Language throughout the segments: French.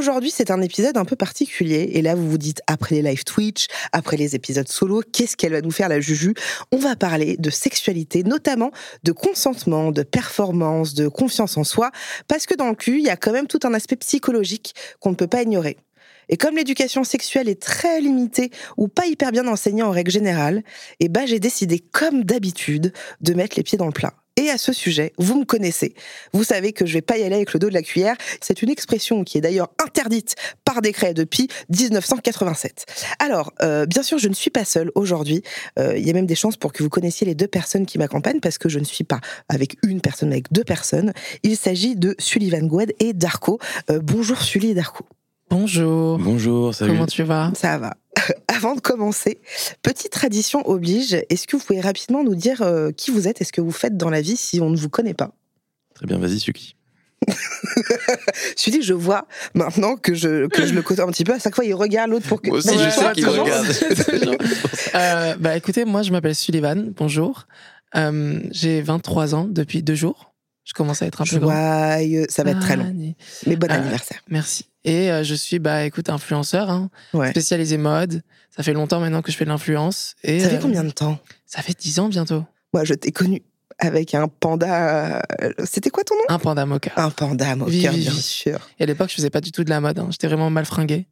Aujourd'hui, c'est un épisode un peu particulier. Et là, vous vous dites, après les live Twitch, après les épisodes solo, qu'est-ce qu'elle va nous faire, la Juju? On va parler de sexualité, notamment de consentement, de performance, de confiance en soi. Parce que dans le cul, il y a quand même tout un aspect psychologique qu'on ne peut pas ignorer. Et comme l'éducation sexuelle est très limitée ou pas hyper bien enseignée en règle générale, eh ben j'ai décidé, comme d'habitude, de mettre les pieds dans le plat. Et à ce sujet, vous me connaissez. Vous savez que je vais pas y aller avec le dos de la cuillère. C'est une expression qui est d'ailleurs interdite par décret depuis 1987. Alors, euh, bien sûr, je ne suis pas seule aujourd'hui. Euh, il y a même des chances pour que vous connaissiez les deux personnes qui m'accompagnent parce que je ne suis pas avec une personne, mais avec deux personnes. Il s'agit de Sullivan Goued et Darko. Euh, bonjour Sully et Darko. Bonjour. Bonjour, salut. Comment tu vas? Ça va. Avant de commencer, petite tradition oblige, est-ce que vous pouvez rapidement nous dire euh, qui vous êtes et ce que vous faites dans la vie si on ne vous connaît pas? Très bien, vas-y, Suki. Je suis dit, je vois maintenant que je, que je le côtoie un petit peu. À chaque fois, il regarde l'autre pour que. Moi aussi, je sais qu'il regarde. Euh, Bah écoutez, moi je m'appelle Sullivan, bonjour. Euh, J'ai 23 ans depuis deux jours. Je commence à être un peu grand. Joyeux, ça va être très long. Annie. Mais bon Ah. anniversaire. Merci. Et euh, je suis, bah écoute, influenceur, hein, Ouais. spécialisé mode. Ça fait longtemps maintenant que je fais de l'influence. Et Ça fait euh, combien de temps? Ça fait 10 ans bientôt. Moi, je t'ai connu avec un panda. euh, C'était quoi ton nom? Un panda mocha. Un panda moqueur, Oui, oui, bien oui. sûr. Et à l'époque, je faisais pas du tout de la mode. hein. J'étais vraiment mal fringué.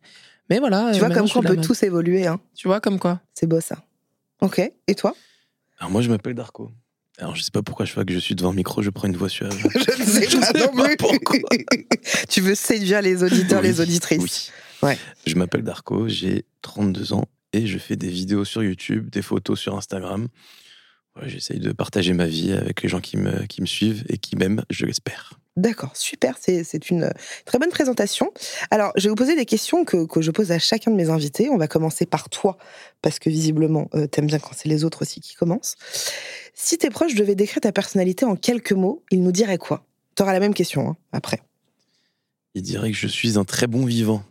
Mais voilà. Tu vois, comme quoi on peut mode. tous évoluer. Hein. Tu vois, comme quoi C'est beau ça. Ok. Et toi? Alors, moi, je m'appelle Darko. Alors, je sais pas pourquoi, je fois que je suis devant le micro, je prends une voix suave. Je ne sais Je pas sais non pas pourquoi. tu veux séduire les auditeurs, les auditrices. oui. Ouais. Je m'appelle Darko, j'ai 32 ans et je fais des vidéos sur YouTube, des photos sur Instagram. J'essaye de partager ma vie avec les gens qui me, qui me suivent et qui m'aiment, je l'espère. D'accord, super, c'est une très bonne présentation. Alors, je vais vous poser des questions que, que je pose à chacun de mes invités. On va commencer par toi, parce que visiblement, euh, t'aimes bien quand c'est les autres aussi qui commencent. Si tes proches devaient décrire ta personnalité en quelques mots, ils nous diraient quoi? T'auras la même question hein, après. Il dirait que je suis un très bon vivant,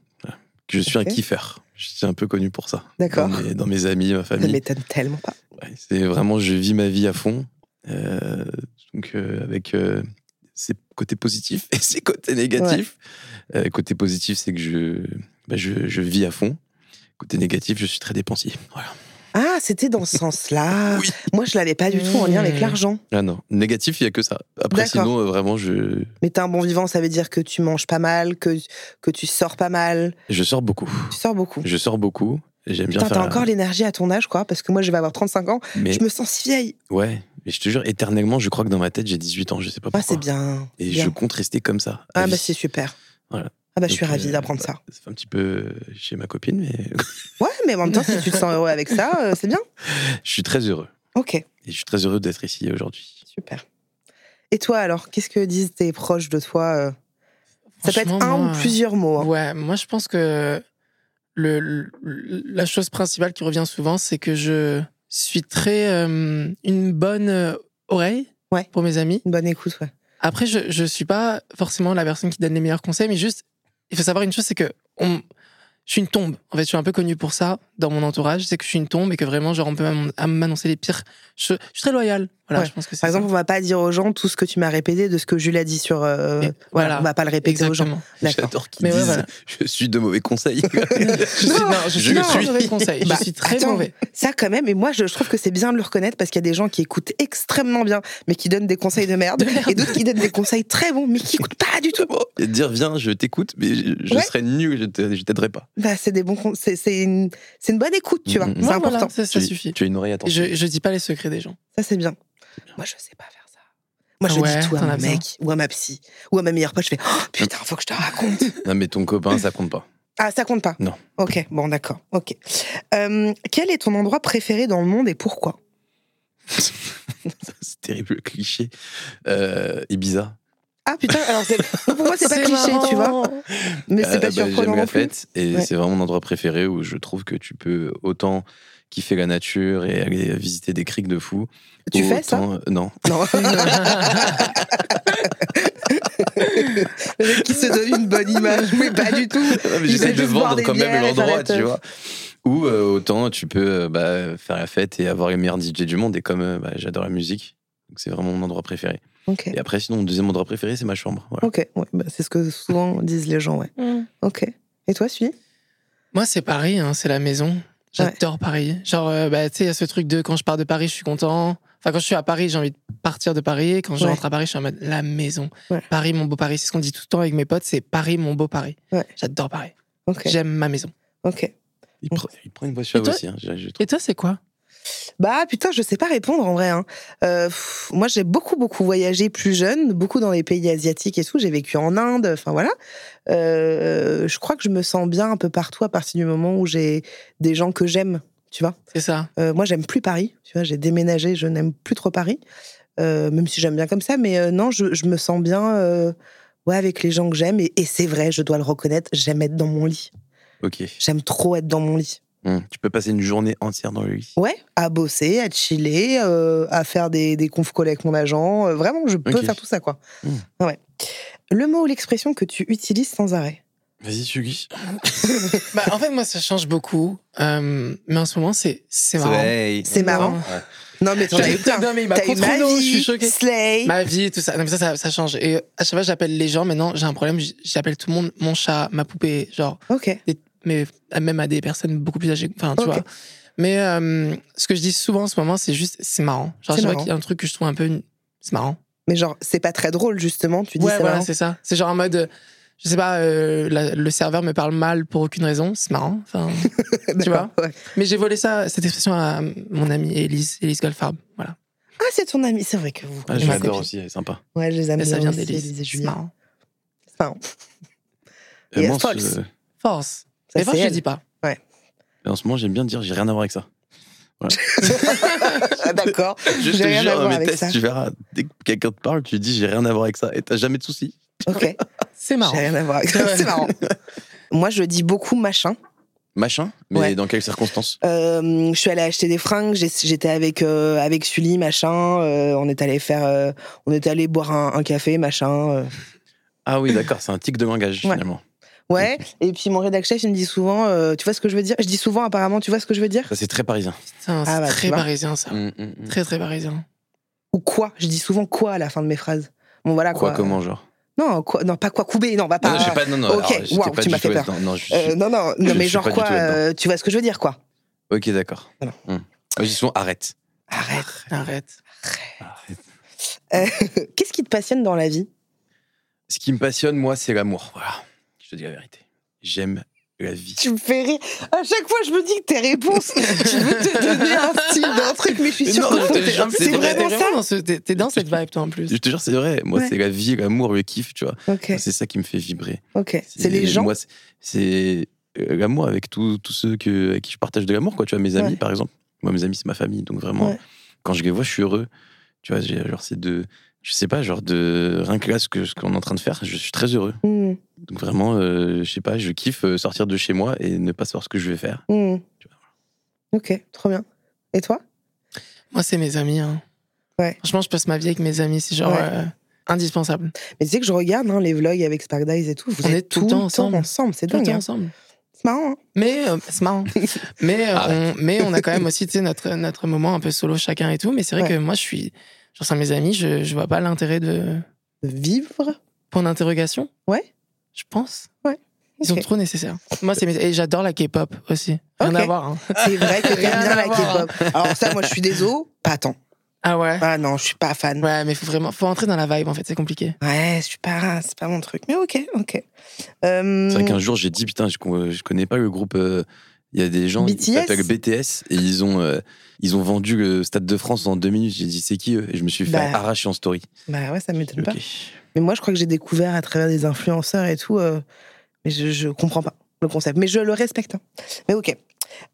que je suis un kiffer. Je suis un peu connu pour ça. D'accord. Dans mes, dans mes amis, ma Ça famille. m'étonne tellement pas. Ouais, c'est vraiment, je vis ma vie à fond. Euh, donc, euh, avec euh, ses côtés positifs et ses côtés négatifs. Euh, côté positif, c'est que je, bah, je, je vis à fond. Côté négatif, je suis très dépensier. Voilà. Ah, c'était dans ce sens-là. Oui. Moi, je l'avais pas du tout en lien avec Mmh. l'argent. Ah non, négatif, il n'y a que ça. Après, sinon, euh, vraiment, je, Mais t'es un bon vivant, ça veut dire que tu manges pas mal, que, que tu sors pas mal. je sors beaucoup. Tu sors beaucoup. Je sors beaucoup. J'aime bien t'as encore l'énergie à ton âge, quoi, parce que moi, je vais avoir 35 ans. Mais Je me sens si vieille. ouais, mais je te jure, éternellement, je crois que dans ma tête, j'ai 18 ans. Je sais pas Ah, pourquoi. c'est bien. Et bien. je compte rester comme ça. Ah, bah, c'est super. Voilà. Ah, bah, je suis ravie euh, d'apprendre bah, ça. Ça fait un petit peu euh, chez ma copine, mais Ouais, mais en même temps, si tu te sens heureux avec ça, euh, c'est bien. je suis très heureux. Ok, Et je suis très heureux d'être ici aujourd'hui. super. Et toi, alors, qu'est-ce que disent tes proches de toi Ça peut être un moi, ou plusieurs mots. hein. Ouais, moi je pense que le, le- la chose principale qui revient souvent, c'est que je suis très euh, une bonne euh, oreille Ouais. pour mes amis. Une bonne écoute, ouais. Après, je je suis pas forcément la personne qui donne les meilleurs conseils, mais juste il faut savoir une chose, c'est que on, je suis une tombe. En fait, je suis un peu connu pour ça. Dans mon entourage. Je sais que je suis une tombe et que vraiment, genre, on peut m'annoncer les pires. Je, je suis très loyale. Voilà, Ouais. je pense que c'est Par exemple, ça. on va pas dire aux gens tout ce que tu m'as répété de ce que Jules a dit sur. euh, voilà, voilà. on va pas le répéter aux gens. J'adore qu'ils Mais ouais, disent voilà. je suis de mauvais conseils. Je suis, non, je suis suis. mauvais conseil. Bah, je suis très attends. mauvais. Ça, quand même, et moi, je, trouve que c'est bien de le reconnaître parce qu'il y a des gens qui écoutent extrêmement bien, mais qui donnent des conseils de merde, De merde. et d'autres qui donnent des conseils très bons, mais qui écoutent pas du tout. Et dire viens, je t'écoute, mais je, je Ouais. serais nul, je t'aiderai pas. Bah, c'est des bons, con- c'est c'est une, c'est une bonne écoute, tu vois. Mhm. C'est Moi, important. voilà, ça, ça tu, suffit. tu as une oreille attentive. Je, je dis pas les secrets des gens. Ça, c'est bien. Moi, je sais pas faire ça. Moi, je Ouais, dis tout à mon mec, ou à ma psy, ou à ma meilleure pote. Je fais oh, putain, faut que je te raconte. Non, mais ton copain, ça compte pas. Ah, ça compte pas Non. Ok, bon, d'accord. Ok. Euh, quel est ton endroit préféré dans le monde et pourquoi? C'est terrible le cliché. Euh, Ibiza. Ah putain, alors pour moi, c'est pas cliché, tu vois. Mais c'est Euh, pas bah, surprenant J'aime la fête et Ouais. c'est vraiment mon endroit préféré où je trouve que tu peux autant kiffer la nature et aller visiter des criques de fous. Tu fais ça autant- Non. Non. Le mec qui se donne une bonne image, mais pas du tout. J'essaie de vendre quand même l'endroit, tu vois. Ou euh, autant tu peux euh, bah, faire la fête et avoir les meilleurs DJ du monde. Et comme euh, bah, j'adore la musique, donc c'est vraiment mon endroit préféré. Et après, sinon, mon deuxième endroit préféré, c'est ma chambre. Voilà. Ok, ouais, bah, c'est ce que souvent disent les gens, ouais. Ok. Et toi, Sully Moi, c'est Paris, hein, c'est la maison. J'adore Paris. Genre, euh, bah, tu sais, il y a ce truc de quand je pars de Paris, je suis content. Enfin, quand je suis à Paris, j'ai envie de partir de Paris. Et quand je Ouais. rentre à Paris, je suis en mode la maison. Ouais. Paris, mon beau Paris. C'est ce qu'on dit tout le temps avec mes potes, c'est Paris, mon beau Paris. Ouais. J'adore Paris. J'aime ma maison. Ok. Il, prend, il prend une voiture toi aussi. Hein, je- je trouve. Et toi, c'est quoi? Bah putain, je sais pas répondre en vrai. hein. Euh, pff, moi, j'ai beaucoup beaucoup voyagé plus jeune, beaucoup dans les pays asiatiques et tout. J'ai vécu en Inde, enfin voilà. Euh, je crois que je me sens bien un peu partout à partir du moment où j'ai des gens que j'aime, tu vois. C'est ça. Euh, moi, j'aime plus Paris, tu vois. J'ai déménagé, je n'aime plus trop Paris, même si j'aime bien comme ça. Mais non, je, je me sens bien, ouais, avec les gens que j'aime. Et, et c'est vrai, je dois le reconnaître, j'aime être dans mon lit. Ok. J'aime trop être dans mon lit. Hum, Tu peux passer une journée entière dans le lit. Ouais, à bosser, à chiller, euh, à faire des, des conf calls avec mon agent. Euh, vraiment, je peux Ok. faire tout ça, quoi. Mm. Ouais. Le mot ou l'expression que tu utilises sans arrêt? Vas-y, Sugi. Bah, en fait, moi, ça change beaucoup. Euh, mais en ce moment, c'est c'est marrant. Slay. C'est marrant. Non. Non, mais t'en as eu plein. Non, mais il m'a T'as trop ma trop, je vie, suis choquée. Slay. Ma vie, tout ça. Non, mais ça, ça, ça change. Et à chaque fois, j'appelle les gens. Maintenant, j'ai un problème. J'appelle tout le monde mon chat, ma poupée. Genre, Ok. des- mais même à des personnes beaucoup plus âgées. Enfin, tu vois. Mais euh, ce que je dis souvent en ce moment, c'est juste, c'est marrant. Genre, C'est je qu'il y a un truc que je trouve un peu. une- C'est marrant. Mais genre, c'est pas très drôle, justement. Tu dis ouais, c'est voilà, marrant. c'est ça. C'est genre en mode. euh, Je sais pas, euh, la- le serveur me parle mal pour aucune raison. C'est marrant. Enfin, tu vois ouais. mais j'ai volé ça, cette expression à mon amie Elise, Elise Goldfarb. Voilà. Ah, c'est ton ami. C'est vrai que vous. Ah, je l'adore aussi, elle est sympa. Ouais, je les aime Mais ça vient d'Elise. Et C'est marrant. C'est marrant. Et Et ce- Force. Ça, Mais c'est je elle. dis pas. en ce moment, j'aime bien dire j'ai rien à voir avec ça. Ah, D'accord. Je J'ai te rien à jure, voir mes avec tests, ça. tu verras, dès que quelqu'un te parle, tu dis j'ai rien à voir avec ça et t'as jamais de soucis. Ok. C'est marrant. J'ai rien à voir avec ça. Ouais. C'est marrant. Moi, je dis beaucoup machin. Machin, mais Ouais. dans quelles circonstances? Euh, je suis allée acheter des fringues. J'étais avec euh, avec Sully, machin. euh, on est allé faire, euh, on est allé boire un, un café, machin. euh. Ah oui, d'accord, c'est un tic de langage Ouais. finalement. Ouais. Et puis mon rédac chef, il me dit souvent, euh, tu vois ce que je veux dire? Je dis souvent, apparemment, tu vois ce que je veux dire? Ça, c'est très parisien. Putain, c'est Ah bah, très parisien, ça. Hum, hum, hum. Très, très parisien. Ou quoi? Je dis souvent quoi à la fin de mes phrases. Bon voilà Quoi, quoi. comment, genre? Non, quoi Non, pas quoi couper. Non, va pas. Non, non, pas, non, non, Ok, alors, waouh, pas tu m'as fait peur. Non, je- Euh, non, non, je non, mais genre quoi euh, Tu vois ce que je veux dire, quoi Ok, d'accord. Voilà. Hum. Je dis souvent arrête. Arrête. Arrête. Arrête. Euh, Qu'est-ce qui te passionne dans la vie? Ce qui me passionne, moi, c'est l'amour. Voilà. Je te dis la vérité. J'aime la vie. Tu me fais rire. À chaque fois, je me dis que tes réponses, je veux te donner un style d'un truc, mais je suis sûre que c'est- vraiment t'es ça. dans, ce- t'es- t'es dans cette vibe, toi, en plus. Je te jure, c'est vrai. Moi, Ouais. c'est la vie, l'amour, le kiff, tu vois. C'est ça qui me fait vibrer. ok. C'est les gens. Moi, c'est- c'est euh, l'amour avec tous tous ceux que, avec qui je partage de l'amour, quoi. Tu vois, mes amis, Ouais. par exemple. Moi, mes amis, c'est ma famille. Donc, vraiment, Ouais. quand je les vois, je suis heureux. Tu vois, j'ai- genre, c'est de. Je sais pas, genre, de. Rien que là, ce que- ce qu'on est en train de faire, je suis très heureux. Hmm, Donc, vraiment, euh, je sais pas, je kiffe euh, sortir de chez moi et ne pas savoir ce que je vais faire. vois, Ok, trop bien. Et toi? Moi, c'est mes amis. hein. Ouais. Franchement, je passe ma vie avec mes amis. C'est genre Ouais. euh, indispensable. Mais tu sais que je regarde hein, les vlogs avec Spark Dice et tout. Vous On êtes est tout le temps ensemble. ensemble. C'est Tout le dingue. temps hein. ensemble. C'est marrant, hein Mais euh, c'est marrant. mais, euh, Ah on, mais on a quand même aussi notre, notre moment un peu solo chacun et tout. Mais c'est vrai Ouais. que moi, je suis. Genre, sans mes amis, je, je vois pas l'intérêt de. De vivre. Point d'interrogation Ouais. Je pense. Ouais. Ils sont trop nécessaires. Moi, c'est mes- Et j'adore la K-pop aussi. Rien Ok. à voir. hein. C'est vrai que Rien t'aimes bien à la voir. K-pop. Alors ça, moi, je suis désolé, pas tant. Ah ouais? Ah non, je suis pas fan. Ouais, mais faut vraiment. Faut entrer dans la vibe, en fait. C'est compliqué. Ouais, je suis pas, c'est pas mon truc. Mais ok, ok. Euh, C'est vrai qu'un jour, j'ai dit, putain, je, je connais pas le groupe. euh, Il y a des gens qui BTS? s'appellent BTS et ils ont, euh, ils ont vendu le Stade de France en deux minutes. J'ai dit, c'est qui eux? Et je me suis fait Bah, arracher en story. Bah ouais, ça m'étonne pas. Mais moi, je crois que j'ai découvert à travers des influenceurs et tout. euh, mais je, je comprends pas le concept. Mais je le respecte. hein. Mais ok.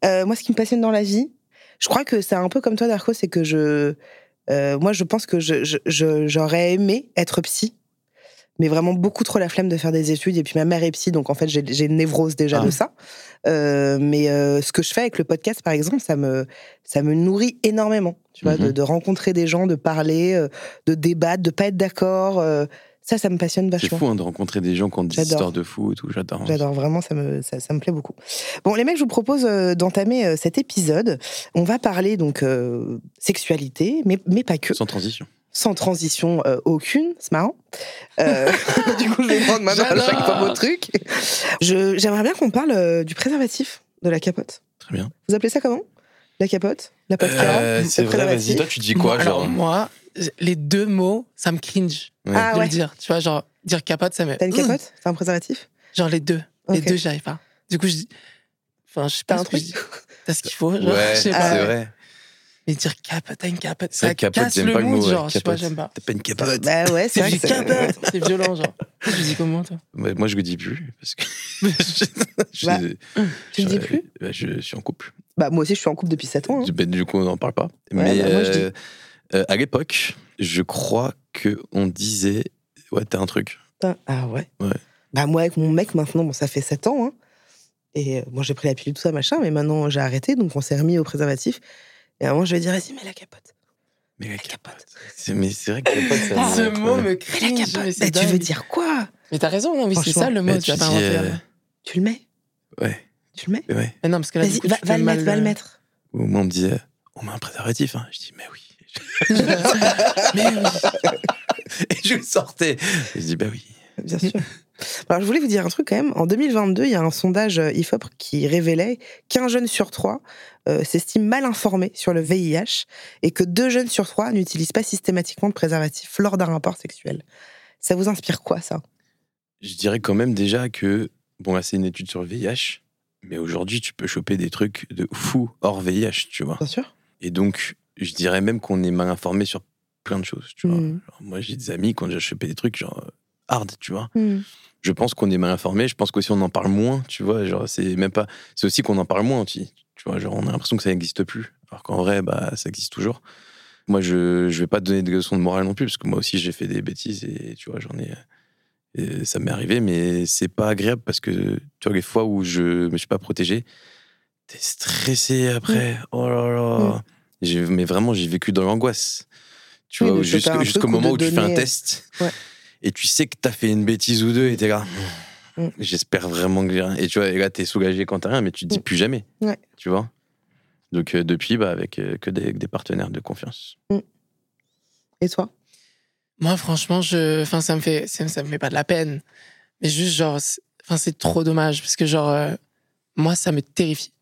Euh, moi, ce qui me passionne dans la vie, je crois que c'est un peu comme toi, Darko, c'est que je. euh, moi, je pense que je- je- je- j'aurais aimé être psy. Mais vraiment beaucoup trop la flemme de faire des études. Et puis ma mère est psy, donc en fait j'ai une névrose déjà Ah. de ça. Euh, mais euh, ce que je fais avec le podcast, par exemple, ça me, ça me nourrit énormément. Tu vois, de, Mhm. de rencontrer des gens, de parler, euh, de débattre, de pas être d'accord. ça, ça me passionne C'est vachement. fou hein, de rencontrer des gens qui ont des histoires de fou et tout. J'adore. hein. J'adore vraiment, ça me, ça, ça me plaît beaucoup. Bon, les mecs, je vous propose d'entamer cet épisode. On va parler donc sexualité, mais, mais pas que, Sans transition. Sans transition euh, aucune. C'est marrant. Euh, du coup, je vais prendre maintenant à chaque fois vos trucs. J'aimerais bien qu'on parle euh, du préservatif, de la capote. Très bien. Vous appelez ça comment? La capote? La podcast Euh, c'est vrai, vas-y, toi, tu dis quoi Moi, alors, moi, les deux mots, ça me cringe Ouais. Ah de ouais. le dire. Tu vois, genre, dire capote, ça me. T'as une capote? C'est un préservatif? Genre, les deux. Les deux, j'y arrive pas. Du coup, je dis. Enfin, je sais T'as pas un ce que truc? je dis. T'as ce qu'il faut, genre, Ouais, je c'est sais pas. vrai. Mais dire capote, t'as une capote, ça capote, casse le pas mood, ouais, genre, je pas, capote. j'aime pas. T'as pas une capote Bah ouais, c'est vrai capote, c'est violent, genre. Tu dis comment, toi? Ouais, Moi, je le dis plus. Parce que je, Bah, je- Tu le dis je- plus? bah, je, suis en couple. Bah moi aussi, je suis en couple depuis 7 ans. hein. Ben, du coup, on n'en parle pas. Mais bah, moi, je dis. euh, euh, à l'époque, je crois que on disait Ouais, t'as un truc. Ah ouais? Ouais. Bah moi avec mon mec maintenant, bon ça fait 7 ans. Hein. Et euh, moi j'ai pris la pilule tout ça machin, mais maintenant j'ai arrêté, donc on s'est remis au préservatif. Et à un moment je vais dire vas-y mets la capote. Mais la capote. capote. C'est- Mais c'est vrai que capote, ça Ce me- mot me la cringe, mais capote. c'est Bah, tu veux dire quoi? Mais t'as raison, non, oui, c'est ça le mot, Bah, tu tu pas euh, là. Tu le mets? Ouais, Tu le mets? Ouais. Mais non, parce que là, Vas-y, coup, va, le mettre, va le euh, mettre. Au moins, on me disait On met un préservatif. Hein. Je dis Mais oui. Mais oui. Et je le sortais. Et je dis Bah oui. Bien sûr. Alors, je voulais vous dire un truc quand même. En 2022, il y a un sondage euh, IFOP qui révélait qu'un jeune sur trois euh, s'estime mal informé sur le VIH et que deux jeunes sur trois n'utilisent pas systématiquement de préservatif lors d'un rapport sexuel. Ça vous inspire quoi, ça? Je dirais quand même déjà que, bon, là, c'est une étude sur le VIH, mais aujourd'hui, tu peux choper des trucs de fou hors VIH, tu vois. Bien sûr. Et donc, je dirais même qu'on est mal informé sur plein de choses, tu vois. Genre, moi, j'ai des amis qui ont déjà chopé des trucs, genre, hard, tu vois. Hmm. Je pense qu'on est mal informé, je pense qu'aussi on en parle moins, tu vois. Genre, c'est même pas. C'est aussi qu'on en parle moins, tu, tu vois. Genre, on a l'impression que ça n'existe plus, alors qu'en vrai, bah, ça existe toujours. Moi, je, je vais pas te donner de leçons de morale non plus, parce que moi aussi, j'ai fait des bêtises et, tu vois, j'en ai. et ça m'est arrivé, mais c'est pas agréable parce que, tu vois, les fois où je me suis pas protégé, t'es stressé après. Oh là là. J'ai- Mais vraiment, j'ai vécu dans l'angoisse. Tu Oui, vois, jusqu'au moment où tu fais un donner- test Ouais. Et tu sais que t'as fait une bêtise ou deux et t'es là. Mm. J'espère vraiment que j'ai rien. Et tu vois, et là, t'es soulagé quand t'as rien, mais tu te dis Mm. plus jamais. Ouais. Tu vois? Donc, euh, depuis, bah, avec euh, que des, partenaires de confiance. Et toi? Moi, franchement, je, enfin, ça me fait, ça, ça me fait pas de la peine, mais juste genre, c'est- enfin, c'est trop dommage parce que genre, euh, moi, ça me terrifie.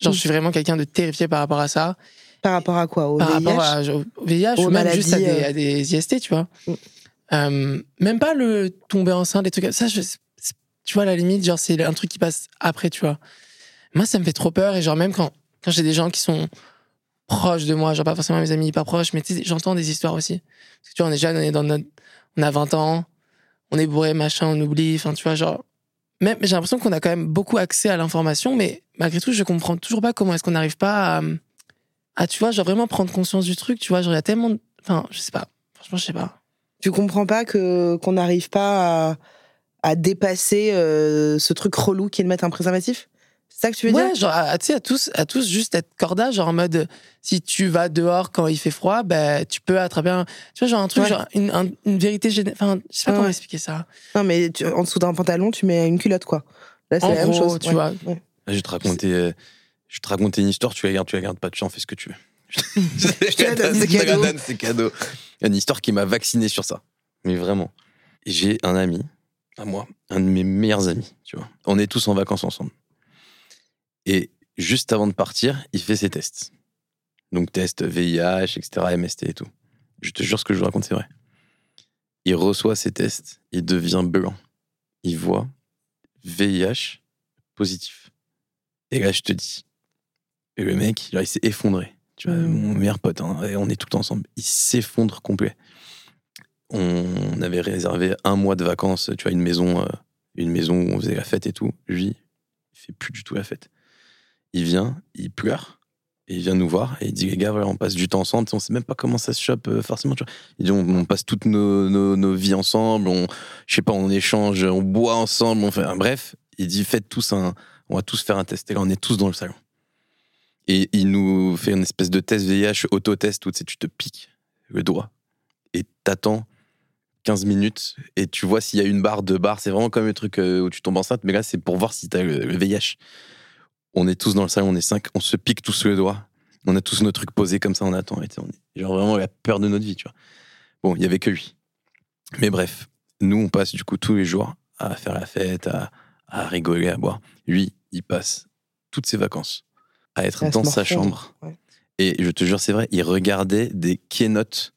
Genre, Mm. je suis vraiment quelqu'un de terrifié par rapport à ça, Par rapport à quoi? Au par VIH rapport à, au VIH ou même juste à des, euh. à des IST, tu vois. Euh, même pas le tomber enceinte, des trucs ça. Tu vois, à la limite, genre, c'est un truc qui passe après, tu vois. Moi, ça me fait trop peur et genre, même quand, quand j'ai des gens qui sont proches de moi, genre pas forcément mes amis hyper proches, mais j'entends des histoires aussi. Parce que tu vois, on est jeune, on est dans notre, on a 20 ans, on est bourré, machin, on oublie, enfin, tu vois, genre, même, j'ai l'impression qu'on a quand même beaucoup accès à l'information, mais malgré tout, je comprends toujours pas comment est-ce qu'on n'arrive pas à, à, tu vois, genre vraiment prendre conscience du truc, tu vois, genre, il y a tellement, enfin, je sais pas, franchement, je sais pas. Tu comprends pas que qu'on n'arrive pas à, à dépasser euh, ce truc relou qui est de mettre un préservatif? C'est ça que tu veux Ouais, dire? genre, à- tu sais, à tous, à tous, juste être corda, genre en mode, si tu vas dehors quand il fait froid, ben, tu peux attraper un, tu vois, genre un truc, Ouais. genre une, un- une vérité générale, enfin, je sais pas Ouais. comment expliquer ça. Non, mais tu- en dessous d'un pantalon, tu mets une culotte, quoi. Là, c'est En la même gros, chose. tu ouais. vois. Ouais. Je vais te raconter, euh, je vais te raconter une histoire, tu la gardes, tu la gardes pas, tu en fais ce que tu veux. Je te la donne, c'est cadeau. donne, cadeau. Une histoire qui m'a vacciné sur ça. Mais vraiment. J'ai un ami, à moi, un de mes meilleurs amis, tu vois. On est tous en vacances ensemble. Et juste avant de partir, il fait ses tests. Donc test VIH, etc., MST et tout. Je te jure ce que je vous raconte, c'est vrai. Il reçoit ses tests, il devient blanc. Il voit VIH positif. Et là, je te dis, et le mec, genre, il s'est effondré. Tu vois, Mm. mon meilleur pote, hein, et on est tout ensemble. Il s'effondre complet. On avait réservé un mois de vacances, tu vois, une maison, euh, une maison où on faisait la fête et tout. Lui, il fait plus du tout la fête. Il vient, il pleure, et il vient nous voir, et il dit, les gars, voilà, on passe du temps ensemble, on sait même pas comment ça se chope euh, forcément, tu vois. Il dit, on, on passe toutes nos, nos, nos vies ensemble, on, je sais pas, on échange, on boit ensemble, on fait, un- bref. Il dit, faites tous un, on va tous faire un test. Et là, on est tous dans le salon. Et il nous fait une espèce de test VIH, auto-test, où tu tu te piques le doigt et t'attends 15 minutes et tu vois s'il y a une barre, deux barres. C'est vraiment comme le truc euh, où tu tombes enceinte, mais là, c'est pour voir si t'as le, le VIH. On est tous dans le salon, on est cinq, on se pique tous le doigt. On a tous nos trucs posés comme ça, on attend. On est genre vraiment la peur de notre vie, tu vois. Bon, il y avait que lui. Mais bref, nous, on passe du coup tous les jours à faire la fête, à, à rigoler, à boire. Lui, il passe toutes ses vacances à être À dans sa chambre. ouais. Et je te jure, c'est vrai, il regardait des keynotes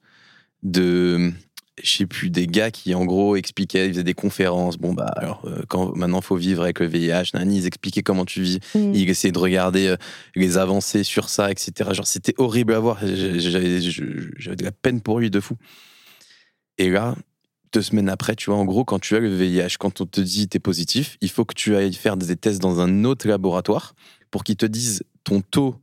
de, je sais plus, des gars qui en gros expliquaient, ils faisaient des conférences. Bon, bah alors, euh, quand maintenant faut vivre avec le VIH, nani, ils expliquaient comment tu vis. Mm. Il essayait de regarder euh, les avancées sur ça, etc. Genre, c'était horrible à voir. J'avais de la peine pour lui de fou. Et là, deux semaines après, tu vois, en gros, quand tu as le VIH, quand on te dit t'es positif, il faut que tu ailles faire des tests dans un autre laboratoire pour qu'ils te disent ton taux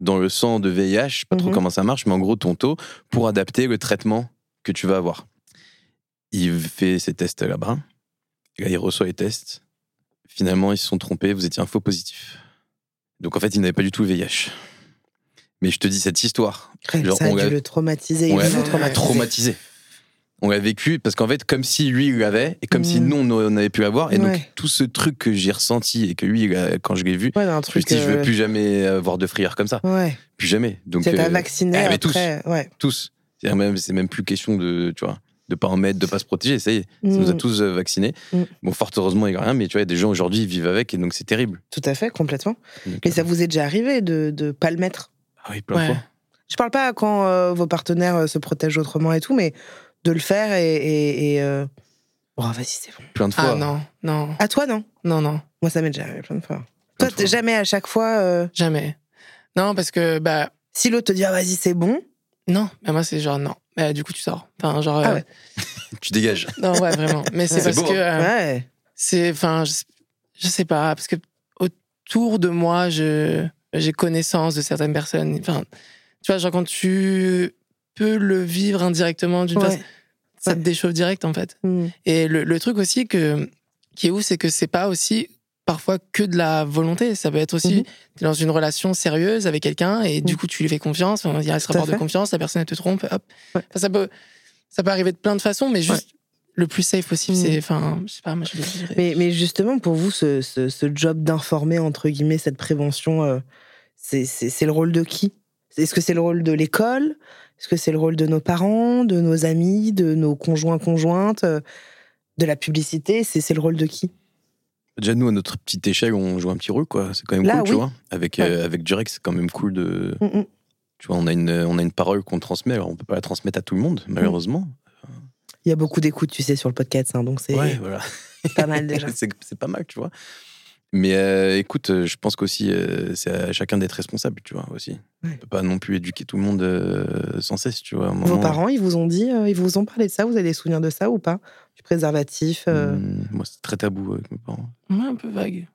dans le sang de VIH, je sais pas trop Mhm. comment ça marche, mais en gros, ton taux pour adapter le traitement que tu vas avoir. Il fait ses tests là-bas. Là, il reçoit les tests. Finalement, ils se sont trompés, vous étiez un faux positif. Donc en fait, il n'avait pas du tout le VIH. Mais je te dis cette histoire. Que Genre, ça a on dû le traumatiser. il traumatisé. traumatisé. On l'a vécu parce qu'en fait, comme si lui il l'avait et comme si Mhm. nous on avait pu l'avoir. Et donc tout ce truc que j'ai ressenti et que lui, quand je l'ai vu, Ouais, un je me truc. suis dit, je veux euh, plus jamais avoir de frayeur comme ça. Ouais. Plus jamais. Donc C'est euh, vacciner ah, mais tous. Ouais. tous. C'est même, même plus question de, tu vois, de pas en mettre, de pas se protéger. Ça y est, ça nous a Mm. tous euh, vaccinés. Mm. Bon, fort heureusement, il n'y a rien, mais tu vois, il y a des gens aujourd'hui vivent avec et donc c'est terrible. Tout à fait, complètement. Donc, Mais euh, ça vous est déjà arrivé de ne pas le mettre? Ah oui, plein de fois. Je parle pas quand euh, vos partenaires euh, se protègent autrement et tout, mais de le faire et. et, et, euh, Bon, vas-y, c'est bon. Plein de fois. Ah non, non, À toi, non? Non, non, Moi, ça m'est déjà arrivé plein de fois. Plein Toi, de t'es fois. jamais à chaque fois. euh, jamais. Non, parce que, bah, Si l'autre te dit, ah, vas-y, c'est bon. non, bah, moi, c'est genre, non. Bah, du coup, tu sors. Enfin, genre, Ah euh, ouais. Tu dégages. non, ouais, vraiment. Mais c'est parce beau, que, euh, Ouais. c'est, enfin, je, je sais pas, parce que autour de moi, je, j'ai connaissance de certaines personnes. Enfin, tu vois, genre, quand tu peux le vivre indirectement d'une Ouais. façon, ça te déchauffe direct, en fait. Mm. Et le, le truc aussi que, qui est ouf, c'est que c'est pas aussi parfois que de la volonté. Ça peut être aussi, Mhm. t'es dans une relation sérieuse avec quelqu'un et du Mhm. coup, tu lui fais confiance. Il y a ce rapport de confiance, la personne elle te trompe, hop. Ouais. Enfin, ça, peut, ça peut arriver de plein de façons, mais juste le plus safe possible, Mhm. c'est. Enfin, je sais pas, moi je le dirais. Mais, mais justement, pour vous, ce, ce, ce job d'informer, entre guillemets, cette prévention, euh, c'est le rôle de qui? Est-ce que c'est le rôle de l'école? Est-ce que c'est le rôle de nos parents, de nos amis, de nos conjoints, conjointes, euh, de la publicité? C'est le rôle de qui? Déjà, nous, à notre petite échelle, on joue un petit rôle, quoi. C'est quand même Là, cool, tu vois. Avec, euh, avec c'est quand même cool de. Mm, mm. Tu vois, on a une, on a une parole qu'on transmet. Alors, on peut pas la transmettre à tout le monde, malheureusement. Il y a beaucoup d'écoutes, tu sais, sur le podcast, hein, donc c'est Ouais, voilà. pas mal déjà. c'est c'est pas mal, tu vois. Mais euh, écoute, euh, je pense qu'aussi, euh, c'est à chacun d'être responsable, tu vois, aussi. Ouais. On peut pas non plus éduquer tout le monde euh, sans cesse, tu vois. Vos moment, parents, ils vous ont dit, euh, ils vous ont parlé de ça Vous avez des souvenirs de ça ou pas? Du préservatif euh, hum, moi, c'est très tabou avec mes parents. Ouais, un peu vague.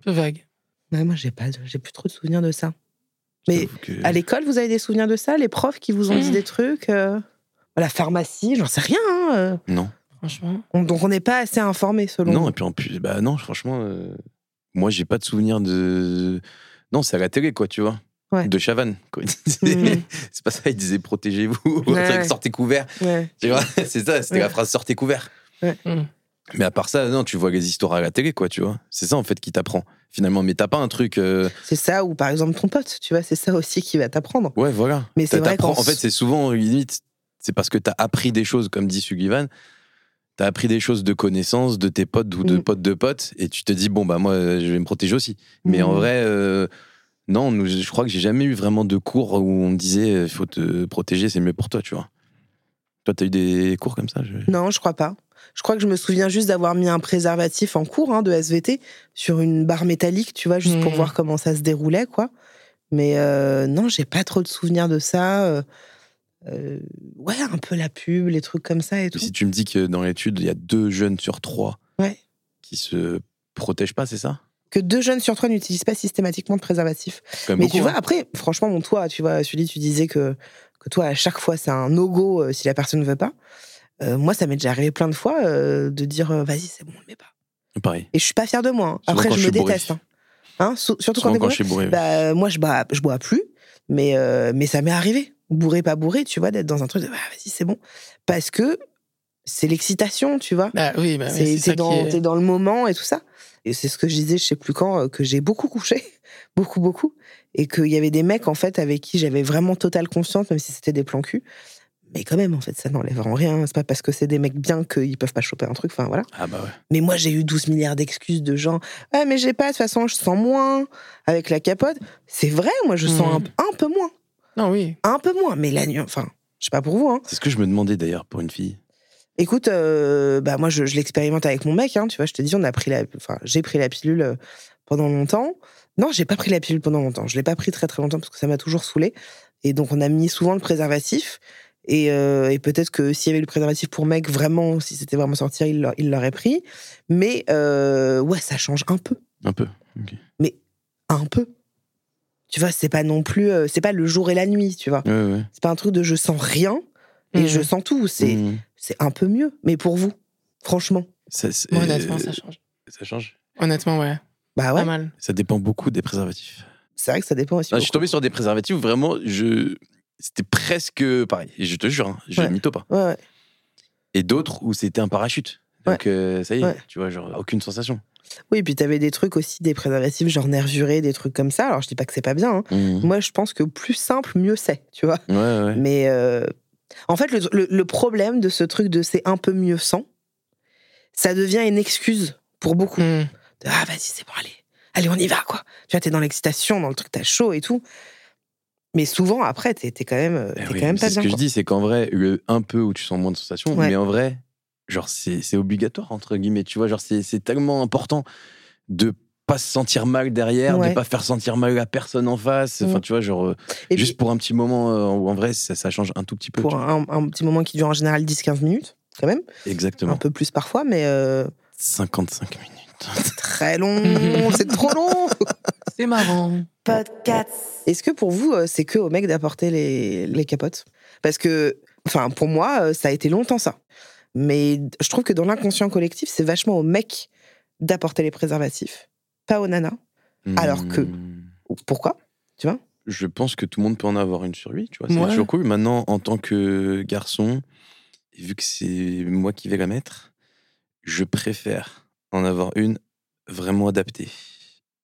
Un peu vague. ouais, Moi, j'ai pas, j'ai plus trop de souvenirs de ça. Mais que- À l'école, vous avez des souvenirs de ça? Les profs qui vous ont dit Mm. des trucs euh, À la pharmacie, j'en sais rien. hein, euh. Non. Franchement. On- donc on n'est pas assez informé selon Non, vous. et puis en plus, bah non, franchement, euh, moi, j'ai pas de souvenir de. Non, c'est à la télé, quoi, tu vois. Ouais. De Chavannes. quoi. Mhm. c'est pas ça, il disait protégez-vous, Ouais. sortez couvert. Ouais. Tu vois, c'est ça, c'était Ouais. la phrase sortez couvert. Mm. Mais à part ça, non, tu vois les histoires à la télé, quoi, tu vois. C'est ça, en fait, qui t'apprend, finalement. Mais t'as pas un truc. euh, C'est ça, ou par exemple ton pote, tu vois, c'est ça aussi qui va t'apprendre. Ouais, voilà. Mais c'est vrai En fait, c'est souvent, limite, c'est parce que t'as appris des choses, comme dit Sullivan. T'as appris des choses de connaissances de tes potes ou de Mm. potes de potes, et tu te dis, bon, bah, moi, je vais me protéger aussi. Mais en Mm. vrai, euh, non, nous, je crois que j'ai jamais eu vraiment de cours où on me disait, il faut te protéger, c'est mieux pour toi, tu vois. Toi, t'as eu des cours comme ça je- Non, je crois pas. Je crois que je me souviens juste d'avoir mis un préservatif en cours hein, de SVT sur une barre métallique, tu vois, juste pour Mhm. voir comment ça se déroulait, quoi. Mais euh, non, j'ai pas trop de souvenirs de ça. Euh, ouais, un peu la pub, les trucs comme ça et tout. Si tu me dis que dans l'étude, il y a deux jeunes sur trois Ouais. qui se protègent pas, c'est ça? Que deux jeunes sur trois n'utilisent pas systématiquement de préservatif. Mais beaucoup, tu vois, hein. après, franchement, mon toi, tu vois, Sully, tu disais que, que toi, à chaque fois, c'est un no-go euh, si la personne ne veut pas. Euh, moi, ça m'est déjà arrivé plein de fois euh, de dire vas-y, c'est bon, on le met pas. Pareil. Et je suis pas fière de moi. hein. Après, je me déteste. hein. Hein, surtout Souvent quand quand bourré. je suis bourré. Bah, moi, je bois, je bois plus, mais, mais ça m'est arrivé. Bourré, pas bourré, tu vois, d'être dans un truc de bah, vas-y, c'est bon. Parce que c'est l'excitation, tu vois. Bah oui, bah, C'est- t'es dans, est- t'es dans le moment et tout ça. Et c'est ce que je disais, je sais plus quand, euh, que j'ai beaucoup couché, beaucoup, beaucoup. Et qu'il y avait des mecs, en fait, avec qui j'avais vraiment totale confiance, même si c'était des plans cul. Mais quand même, en fait, ça n'enlève en rien. C'est pas parce que c'est des mecs bien qu'ils peuvent pas choper un truc. Enfin, voilà. Ah bah ouais. Mais moi, j'ai eu 12 milliards d'excuses de gens. Ah, mais j'ai pas, de toute façon, je sens moins avec la capote. C'est vrai, moi, je sens un, un peu moins. Non, oui. Un peu moins. Mais la nuit, enfin, je sais pas pour vous, hein. C'est ce que je me demandais d'ailleurs pour une fille. Écoute, euh, bah moi je, je l'expérimente avec mon mec, hein, tu vois. Je te dis, on a pris la, enfin, j'ai pris la pilule euh, pendant longtemps. Non, j'ai pas pris la pilule pendant longtemps. Je l'ai pas pris très très longtemps parce que ça m'a toujours saoulé. Et donc on a mis souvent le préservatif. Et, euh, et peut-être que s'il y avait le préservatif pour mec, vraiment, si c'était vraiment sortir, il l'a- il l'aurait pris. Mais euh, ouais, ça change un peu, Un peu. Ok. un peu. Tu vois, c'est pas non plus, euh, c'est pas le jour et la nuit, tu vois. Ouais, ouais. C'est pas un truc de je sens rien et Mhm. je sens tout. C'est Mmh. c'est un peu mieux. Mais pour vous, franchement, Ça, c'est- Moi, honnêtement, euh, ça change. ça change. Honnêtement, ouais. bah ouais. Pas mal. Ça dépend beaucoup des préservatifs. C'est vrai que ça dépend aussi. Ah, je suis tombé sur des préservatifs où vraiment, je... c'était presque pareil. Et je te jure, hein, je Ouais. mytho pas. Ouais, ouais. Et d'autres où c'était un parachute. Donc euh, ça y est, Ouais. tu vois, genre aucune sensation. Oui, et puis t'avais des trucs aussi, des préservatifs genre nervurés, des trucs comme ça. Alors je dis pas que c'est pas bien. hein. Mmh. Moi, je pense que plus simple, mieux c'est, tu vois. Ouais, ouais. Mais euh, en fait, le, le- le problème de ce truc de c'est un peu mieux sans, ça devient une excuse pour beaucoup. Mm. De, ah, vas-y, c'est bon, allez. Allez, on y va, quoi. Tu vois, t'es dans l'excitation, dans le truc, t'as chaud et tout. Mais souvent, après, t'es t'es quand même, euh, Eh t'es oui, quand même mais pas c'est ce bien. que je dis, c'est qu'en vrai, le un peu où tu sens moins de sensations, Ouais. mais en vrai, genre c'est c'est obligatoire entre guillemets. Tu vois, genre c'est tellement important de pas se sentir mal derrière, Ouais. de pas faire sentir mal la personne en face. Enfin, Mm. tu vois, genre euh, Et juste puis, pour un petit moment euh, où en vrai ça, ça change un tout petit peu. pour un, un petit moment qui dure en général 10-15 minutes, quand même. Exactement. Un peu plus parfois, mais euh, 55 minutes. c'est très long. c'est trop long. C'est marrant. Est-ce que pour vous, euh, c'est que au mec d'apporter les, les capotes? Parce que, enfin, pour moi, ça a été longtemps ça. Mais je trouve que dans l'inconscient collectif, c'est vachement au mec d'apporter les préservatifs, pas aux nanas. Alors que- Hmm. Pourquoi Tu vois? Je pense que tout le monde peut en avoir une sur lui, tu vois. C'est Ouais. toujours cool. Maintenant, en tant que garçon, vu que c'est moi qui vais la mettre, je préfère en avoir une vraiment adaptée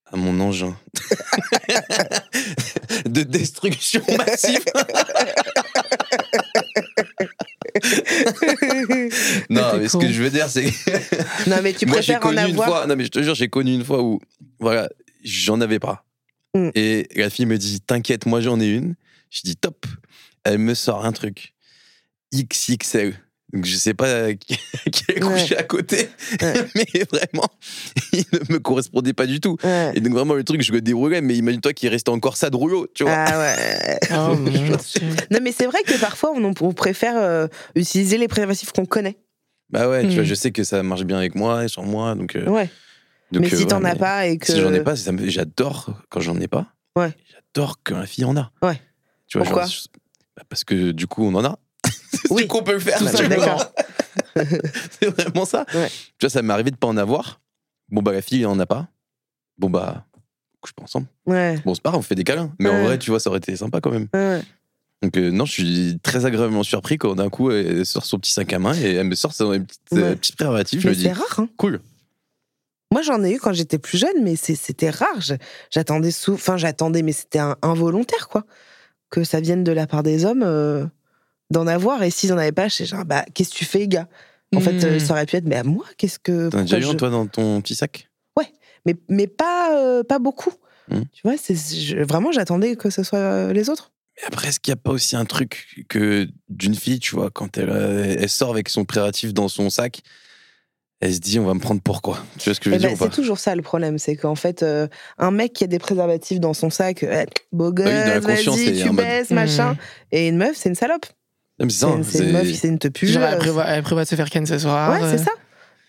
à mon engin de destruction massive. non, mais ce que je veux dire, c'est Non, mais tu moi, j'ai préfères en connu une avoir. fois. Non, mais je te jure, j'ai connu une fois où, voilà, j'en avais pas. Mm. Et la fille me dit, t'inquiète, moi j'en ai une. Je dis, top. Elle me sort un truc XXL. Donc je sais pas qui, est couché à côté, Ouais. mais vraiment, il ne me correspondait pas du tout. Ouais. Et donc vraiment le truc, je le déroulais, mais imagine-toi qu'il restait encore ça de rouleau, tu vois. Ah ouais. Oh. Non, mais c'est vrai que parfois, on, on préfère euh, utiliser les préservatifs qu'on connaît. Bah ouais, tu Mm. vois, je sais que ça marche bien avec moi et sur moi, donc. euh, Ouais. donc, mais euh, si ouais, t'en as pas et que. Si j'en ai pas, me- j'adore quand j'en ai pas. Ouais. J'adore quand la fille en a. Ouais. Tu vois, Pourquoi genre, je- bah, Parce que du coup, on en a. Oui. Du coup, on peut le faire. C'est vraiment ça. Ouais. Tu vois, ça m'est arrivé de pas en avoir. Bon, bah, la fille, elle en a pas. Bon, bah, couche pas ensemble. Ouais. Bon, c'est pas grave, on fait des câlins. Mais en vrai, tu vois, ça aurait été sympa quand même. ouais. Donc euh, non, je suis très agréablement surpris quand d'un coup elle sort son petit sac à main et elle me sort son petit, Ouais. petit préservatif. Je Mais me dis, c'est rare, hein. cool. Moi, j'en ai eu quand j'étais plus jeune, mais c'était rare. J'attendais sous. Enfin, j'attendais, mais c'était involontaire, quoi. Que ça vienne de la part des hommes, euh, d'en avoir. Et s'ils en avaient pas, je sais genre, bah, qu'est-ce que tu fais, gars? En fait, euh, Hmm. ça aurait pu être, mais à moi, qu'est-ce que. T'en as déjà eu un je- toi dans ton petit sac? Mais, mais pas, euh, pas beaucoup. Hmm. Tu vois, c'est vraiment, j'attendais que ce soit euh, les autres. Mais après, est-ce qu'il n'y a pas aussi un truc que d'une fille, tu vois, quand elle, euh, elle sort avec son préservatif dans son sac, elle se dit on va me prendre pourquoi Tu vois ce que je veux Eh dire ben, pas? c'est toujours ça le problème, c'est qu'en fait, euh, un mec qui a des préservatifs dans son sac, euh, beau gosse, dans la conscience, vas-y, c'est tu en mode- baisses, machin. Hmm. Et une meuf, c'est une salope. C'est C'est une, c'est une c'est- meuf, c'est une te pue. Genre, elle prévoit, elle prévoit de se faire ken ce soir. Ouais, c'est euh, ça.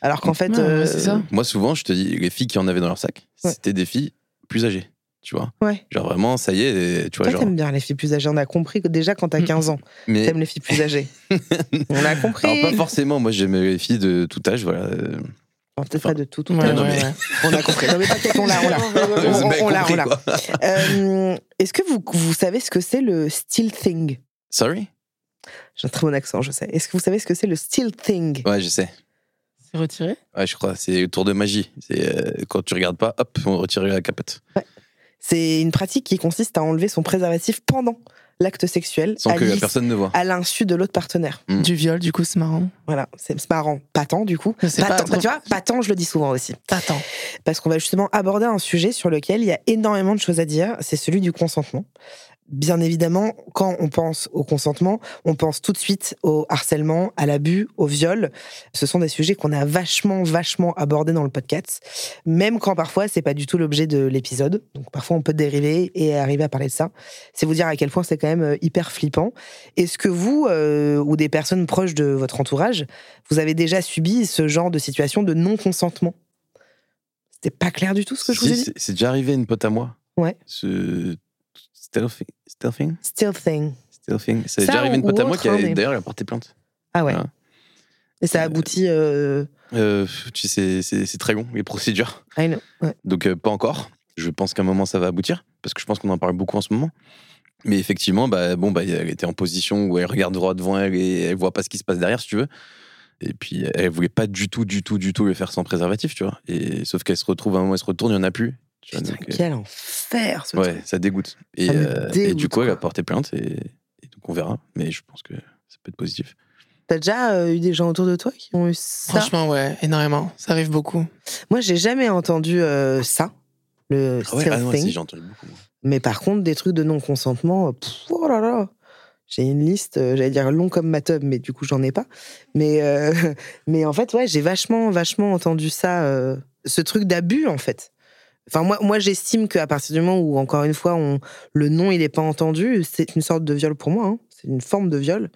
Alors qu'en fait, Ouais, euh, c'est ça. Moi, souvent, je te dis, les filles qui en avaient dans leur sac, Ouais. c'était des filles plus âgées, tu vois. Ouais. Genre vraiment, ça y est, tu vois, Toi, genre. t'aimes bien les filles plus âgées. On a compris que déjà quand t'as Mm. 15 ans, Mais t'aimes les filles plus âgées. On a compris. alors, pas forcément, moi, j'aimais les filles de tout âge, voilà. euh, Enfin, Peut-être pas de tout. tout Ouais, à non, l'heure. ouais, mais- ouais. On a compris. Non, mais t'inquiète, on l'a, on l'a. On, on l'a, compris, on l'a. Euh, Est-ce que vous, vous savez ce que c'est le still thing? Sorry? J'ai un très bon accent, je sais. Est-ce que vous savez ce que c'est le still thing? Ouais, je sais. C'est retiré? Ouais, je crois. C'est le tour de magie. C'est euh, quand tu regardes pas, hop, on retire la capote. C'est une pratique qui consiste à enlever son préservatif pendant l'acte sexuel, Sans à que la personne ne voit. à l'insu de l'autre partenaire. Mm. Du viol, du coup, c'est marrant. Voilà, c'est marrant. Pas tant, du coup. Pas pas tant, trop. bah, tu vois, pas tant, je le dis souvent aussi. Attends. Parce qu'on va justement aborder un sujet sur lequel il y a énormément de choses à dire, c'est celui du consentement. Bien évidemment, quand on pense au consentement, on pense tout de suite au harcèlement, à l'abus, au viol. Ce sont des sujets qu'on a vachement, vachement abordés dans le podcast, même quand parfois c'est pas du tout l'objet de l'épisode. Donc parfois on peut dériver et arriver à parler de ça. C'est vous dire à quel point c'est quand même euh, hyper flippant. Est-ce que vous euh, ou des personnes proches de votre entourage, vous avez déjà subi ce genre de situation de non-consentement? C'était pas clair du tout ce que je vous ai dit. c'est- C'est déjà arrivé à une pote à moi. Ouais. Ce. Stealthing? Stealthing Still thing. Stealthing. C'est Ça déjà arrivé une pote à moi qui a d'ailleurs a porté plainte. Ah ouais. Voilà. Et ça Euh, aboutit. Euh... Euh, tu sais, c'est c'est très long, les procédures. I know. Ouais. Donc, euh, pas encore. Je pense qu'à un moment, ça va aboutir. Parce que je pense qu'on en parle beaucoup en ce moment. Mais effectivement, bah, bon, bah, elle était en position où elle regarde droit devant elle et elle voit pas ce qui se passe derrière, si tu veux. Et puis, elle voulait pas du tout, du tout, du tout le faire sans préservatif, tu vois. Et sauf qu'elle se retrouve à un moment, elle se retourne, il y en a plus. Tu vois, Putain, donc, euh, quel enfer ce ouais, truc. ça dégoûte. Et, Ça me euh, et du coup, elle a quoi. porté plainte et, et donc on verra. Mais je pense que ça peut être positif. T'as déjà euh, eu des gens autour de toi qui ont eu ça? Franchement, ouais, énormément. Ça arrive beaucoup. Moi, j'ai jamais entendu euh, ça, le Ah ouais, ah non, thing. si, j'ai entendu beaucoup. moi. Mais par contre, des trucs de non-consentement, euh, pff, oh là là. J'ai une liste, euh, j'allais dire long comme ma tub, mais du coup, j'en ai pas. Mais, euh, mais en fait, ouais, j'ai vachement, vachement entendu ça, euh, ce truc d'abus, en fait. Enfin, moi, moi j'estime qu'à partir du moment où, encore une fois, on, le non, il n'est pas entendu, c'est une sorte de viol pour moi. hein. C'est une forme de viol.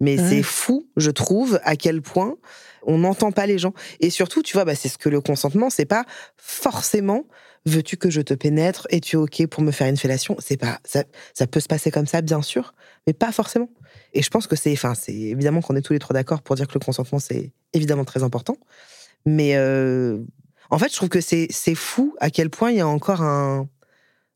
Mais Ouais. c'est fou, je trouve, à quel point on n'entend pas les gens. Et surtout, tu vois, bah, c'est ce que le consentement, c'est pas forcément veux-tu que je te pénètre Es-tu OK pour me faire une fellation? C'est pas ça, ça peut se passer comme ça, bien sûr, mais pas forcément. Et je pense que c'est, enfin, c'est évidemment qu'on est tous les trois d'accord pour dire que le consentement, c'est évidemment très important. Mais euh, en fait, je trouve que c'est c'est fou à quel point il y a encore un.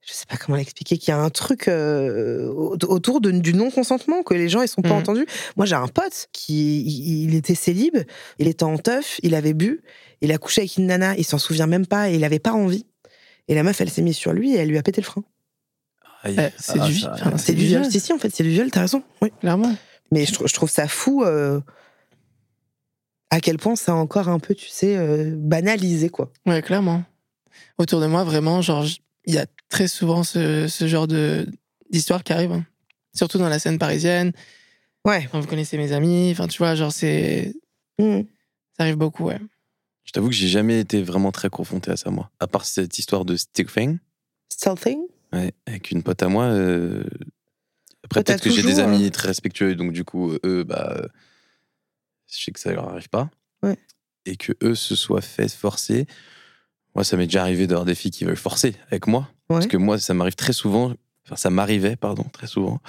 Je sais pas comment l'expliquer, qu'il y a un truc euh, au- autour de- du non-consentement, que les gens ils sont pas Mhm. entendus. Moi, j'ai un pote qui il, il était célib, il était en teuf, il avait bu, il a couché avec une nana, il s'en souvient même pas, et il avait pas envie. Et la meuf, elle s'est mise sur lui et elle lui a pété le frein. Aïe. Eh, c'est Ah, du, ça- enfin, C'est du viol. viol, Si, si, en fait, c'est du viol, t'as raison. Oui. clairement. Mais je trouve ça fou euh, à quel point c'est encore un peu, tu sais, euh, banalisé, quoi. Ouais, clairement. Autour de moi, vraiment, genre, il y a très souvent ce, ce genre de d'histoire qui arrive. hein. Surtout dans la scène parisienne. Ouais. Quand vous connaissez mes amis, enfin, tu vois, genre, c'est. Mm. Ça arrive beaucoup, ouais. Je t'avoue que j'ai jamais été vraiment très confronté à ça, moi. À part cette histoire de Still thing ouais, avec une pote à moi. euh, Après, peut-être que j'ai des amis euh, très respectueux, donc du coup, eux, bah, euh, je sais que ça leur arrive pas. Ouais. Et que eux se soient fait forcer. Moi, ça m'est déjà arrivé d'avoir des filles qui veulent forcer avec moi. Parce que moi, ça m'arrive très souvent, enfin, ça m'arrivait, pardon, très souvent,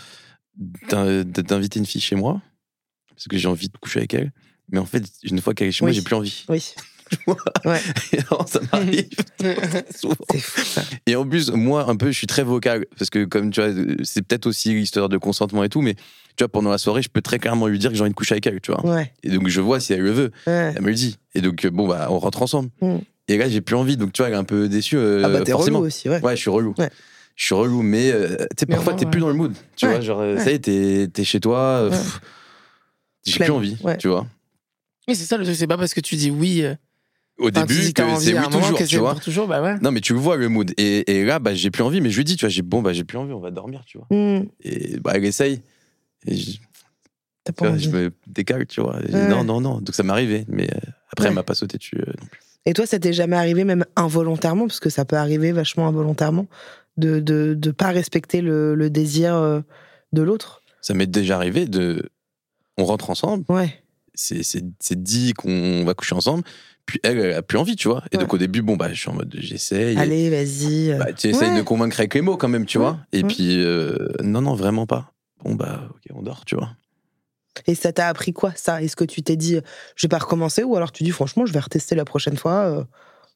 d'in- d'inviter une fille chez moi, parce que j'ai envie de coucher avec elle. Mais en fait, une fois qu'elle est chez moi, j'ai plus envie. Oui. Ouais. Et non, ça m'arrive souvent. C'est fou ça. Et en plus, moi, un peu, je suis très vocal. Parce que, comme tu vois, c'est peut-être aussi l'histoire de consentement et tout, mais tu vois, pendant la soirée, je peux très clairement lui dire que j'ai envie de coucher avec elle, tu vois. Ouais. Et donc, je vois si elle le veut. ouais. Elle me le dit. Et donc, bon, bah, on rentre ensemble. Mm. Et là, j'ai plus envie. Donc, tu vois, elle est un peu déçue. euh, Ah bah t'es forcément. relou aussi, ouais. Ouais, je suis relou. Ouais. Je suis relou, mais euh, tu sais, Mais parfois, t'es plus dans le mood. Tu Ouais. vois, genre, euh, Ouais. ça y est, t'es t'es chez toi. Ouais. pff, J'ai plus envie, Ouais. tu vois. Oui, c'est ça le truc, c'est pas parce que tu dis oui. euh, Au enfin, début, que c'est oui toujours, tu vois. toujours, bah ouais. Non, mais tu vois, le mood. Et, et là, bah, j'ai plus envie, mais je lui dis, tu vois, j'ai bon, bah, j'ai plus envie, on va dormir, tu vois. Hmm, Et bah, elle essaye. Et je, tu vois, je me décale, tu vois. Ouais. Non, non, non. Donc ça m'est arrivé. Mais euh, après, Ouais. elle m'a pas sauté dessus euh, non plus. Et toi, ça t'est jamais arrivé, même involontairement, parce que ça peut arriver vachement involontairement, de de, de pas respecter le, le désir euh, de l'autre? Ça m'est déjà arrivé de. On rentre ensemble, Ouais. c'est dit qu'on va coucher ensemble, puis elle, elle a plus envie, tu vois. Et Ouais. donc au début, bon, bah, je suis en mode j'essaye. Allez, vas-y. Bah, tu essayes Ouais. de convaincre avec les mots quand même, tu Ouais, vois. Et puis, euh, non, non, vraiment pas. Bon, bah, ok, on dort, tu vois. Et ça t'a appris quoi, ça? Est-ce que tu t'es dit, je vais pas recommencer Ou alors tu dis, franchement, je vais retester la prochaine fois, euh,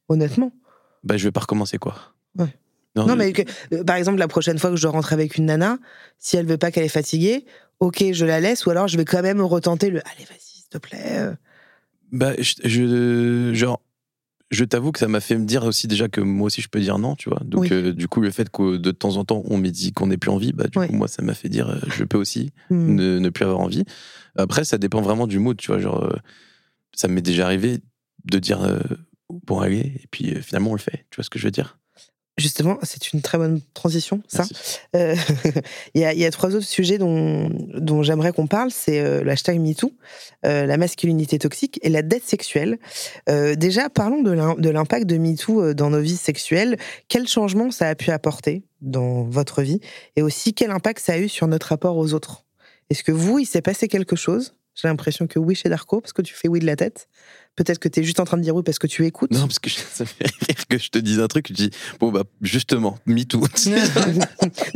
honnêtement Bah, je vais pas recommencer, quoi. Ouais. Non, mais que- euh, par exemple, la prochaine fois que je rentre avec une nana, si elle veut pas qu'elle est fatiguée, ok, je la laisse, ou alors je vais quand même retenter le, allez, vas-y, s'il te plaît. Bah, je, je- genre, je t'avoue que ça m'a fait me dire aussi déjà que moi aussi je peux dire non, tu vois. Donc, Oui. euh, du coup, le fait que de temps en temps on me dit qu'on n'ait plus envie, bah, du coup, moi, ça m'a fait dire euh, je peux aussi Hmm. ne, ne plus avoir envie. Après, ça dépend vraiment du mood, tu vois. Genre, euh, ça m'est déjà arrivé de dire bon, allez, et puis finalement on le fait. Tu vois ce que je veux dire Justement, c'est une très bonne transition, ça. Euh, Il y, a, y a trois autres sujets dont, dont j'aimerais qu'on parle. C'est euh, le hashtag MeToo, euh, la masculinité toxique et la dette sexuelle. Euh, déjà, parlons de l'impact de MeToo euh, dans nos vies sexuelles. Quel changement ça a pu apporter dans votre vie? Et aussi, quel impact ça a eu sur notre rapport aux autres? Est-ce que vous, il s'est passé quelque chose? J'ai l'impression que oui chez Darko, parce que tu fais oui de la tête. Peut-être que tu es juste en train de dire oui parce que tu écoutes. Non, parce que je- ça me fait rire que je te dise un truc, tu dis bon, bah, justement, me too.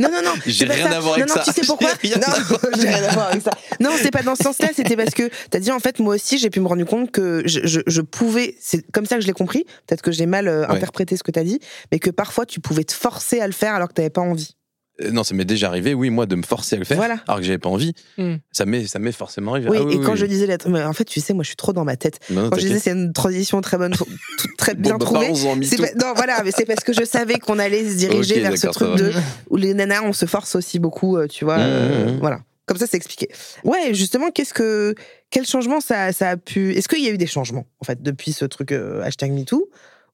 Non, non, non. J'ai rien ça. à voir avec non, non, ça. tu sais pourquoi Non, à voir. j'ai rien à voir avec ça. Non, c'est pas dans ce sens-là. C'était parce que t'as dit en fait, moi aussi, j'ai pu me rendre compte que je, je, je pouvais. C'est comme ça que je l'ai compris. Peut-être que j'ai mal euh, Ouais. interprété ce que t'as dit, mais que parfois tu pouvais te forcer à le faire alors que t'avais pas envie. Euh, Non, ça m'est déjà arrivé, oui, moi, de me forcer à le faire, Voilà. alors que j'avais pas envie. Hmm. Ça m'est, ça m'est forcément arrivé. Oui, Ah et quand oui. je disais, la... mais en fait, tu sais, moi, je suis trop dans ma tête. Non, non, Quand je disais, c'est une transition très bonne, très bien Bon, trouvée. pas- Non, voilà, mais c'est parce que je savais qu'on allait se diriger vers ce truc de où les nanas, on se force aussi beaucoup, euh, tu vois. Mmh, euh, mmh, mmh. Voilà. Comme ça, c'est expliqué. Ouais, justement, qu'est-ce que quel changement ça, ça a pu Est-ce qu'il y a eu des changements en fait depuis ce truc euh, hashtag #MeToo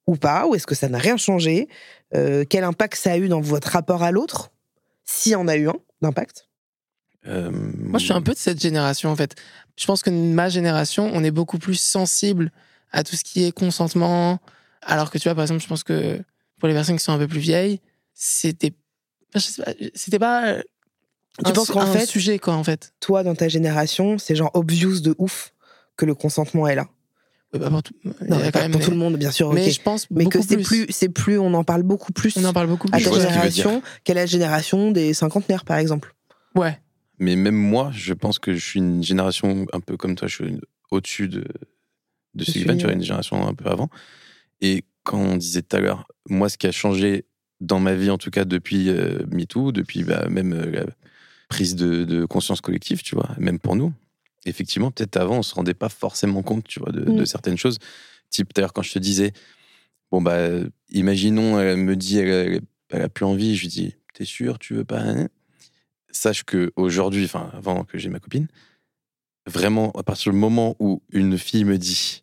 ou pas Ou est-ce que ça n'a rien changé? Euh, Quel impact ça a eu dans votre rapport à l'autre? S'il y en a eu un d'impact? Euh, Moi, je suis un peu de cette génération, en fait. Je pense que ma génération, on est beaucoup plus sensible à tout ce qui est consentement. Alors que, tu vois, par exemple, je pense que pour les personnes qui sont un peu plus vieilles, c'était. C'était pas. Tu un penses qu'en un fait- sujet, quoi, en fait. Toi, dans ta génération, c'est genre obvious de ouf que le consentement est là? Ouais, bah, pour tout, il y Non, a mais quand pas même pour des- tout le monde, bien sûr. Mais je pense Mais que c'est plus, c'est plus, on en parle beaucoup plus. On en parle beaucoup à plus. Je ta génération qu'à la génération des cinquantenaires, par exemple. Ouais. Mais même moi, je pense que je suis une génération un peu comme toi, je suis une- au-dessus de, de Je Sylvain, tu ouais. une génération un peu avant. Et quand on disait tout à l'heure, moi, ce qui a changé dans ma vie, en tout cas depuis euh, MeToo, depuis bah, même euh, la prise de, de conscience collective, tu vois, même pour nous, effectivement, peut-être avant, on se rendait pas forcément compte, tu vois, de, Mm. de certaines choses. Type, d'ailleurs, quand je te disais, bon, bah, imaginons, elle me dit, elle, elle- elle a plus envie, je lui dis, t'es sûr, tu veux pas Sache que aujourd'hui, enfin, avant que j'ai ma copine, vraiment, à partir du moment où une fille me dit,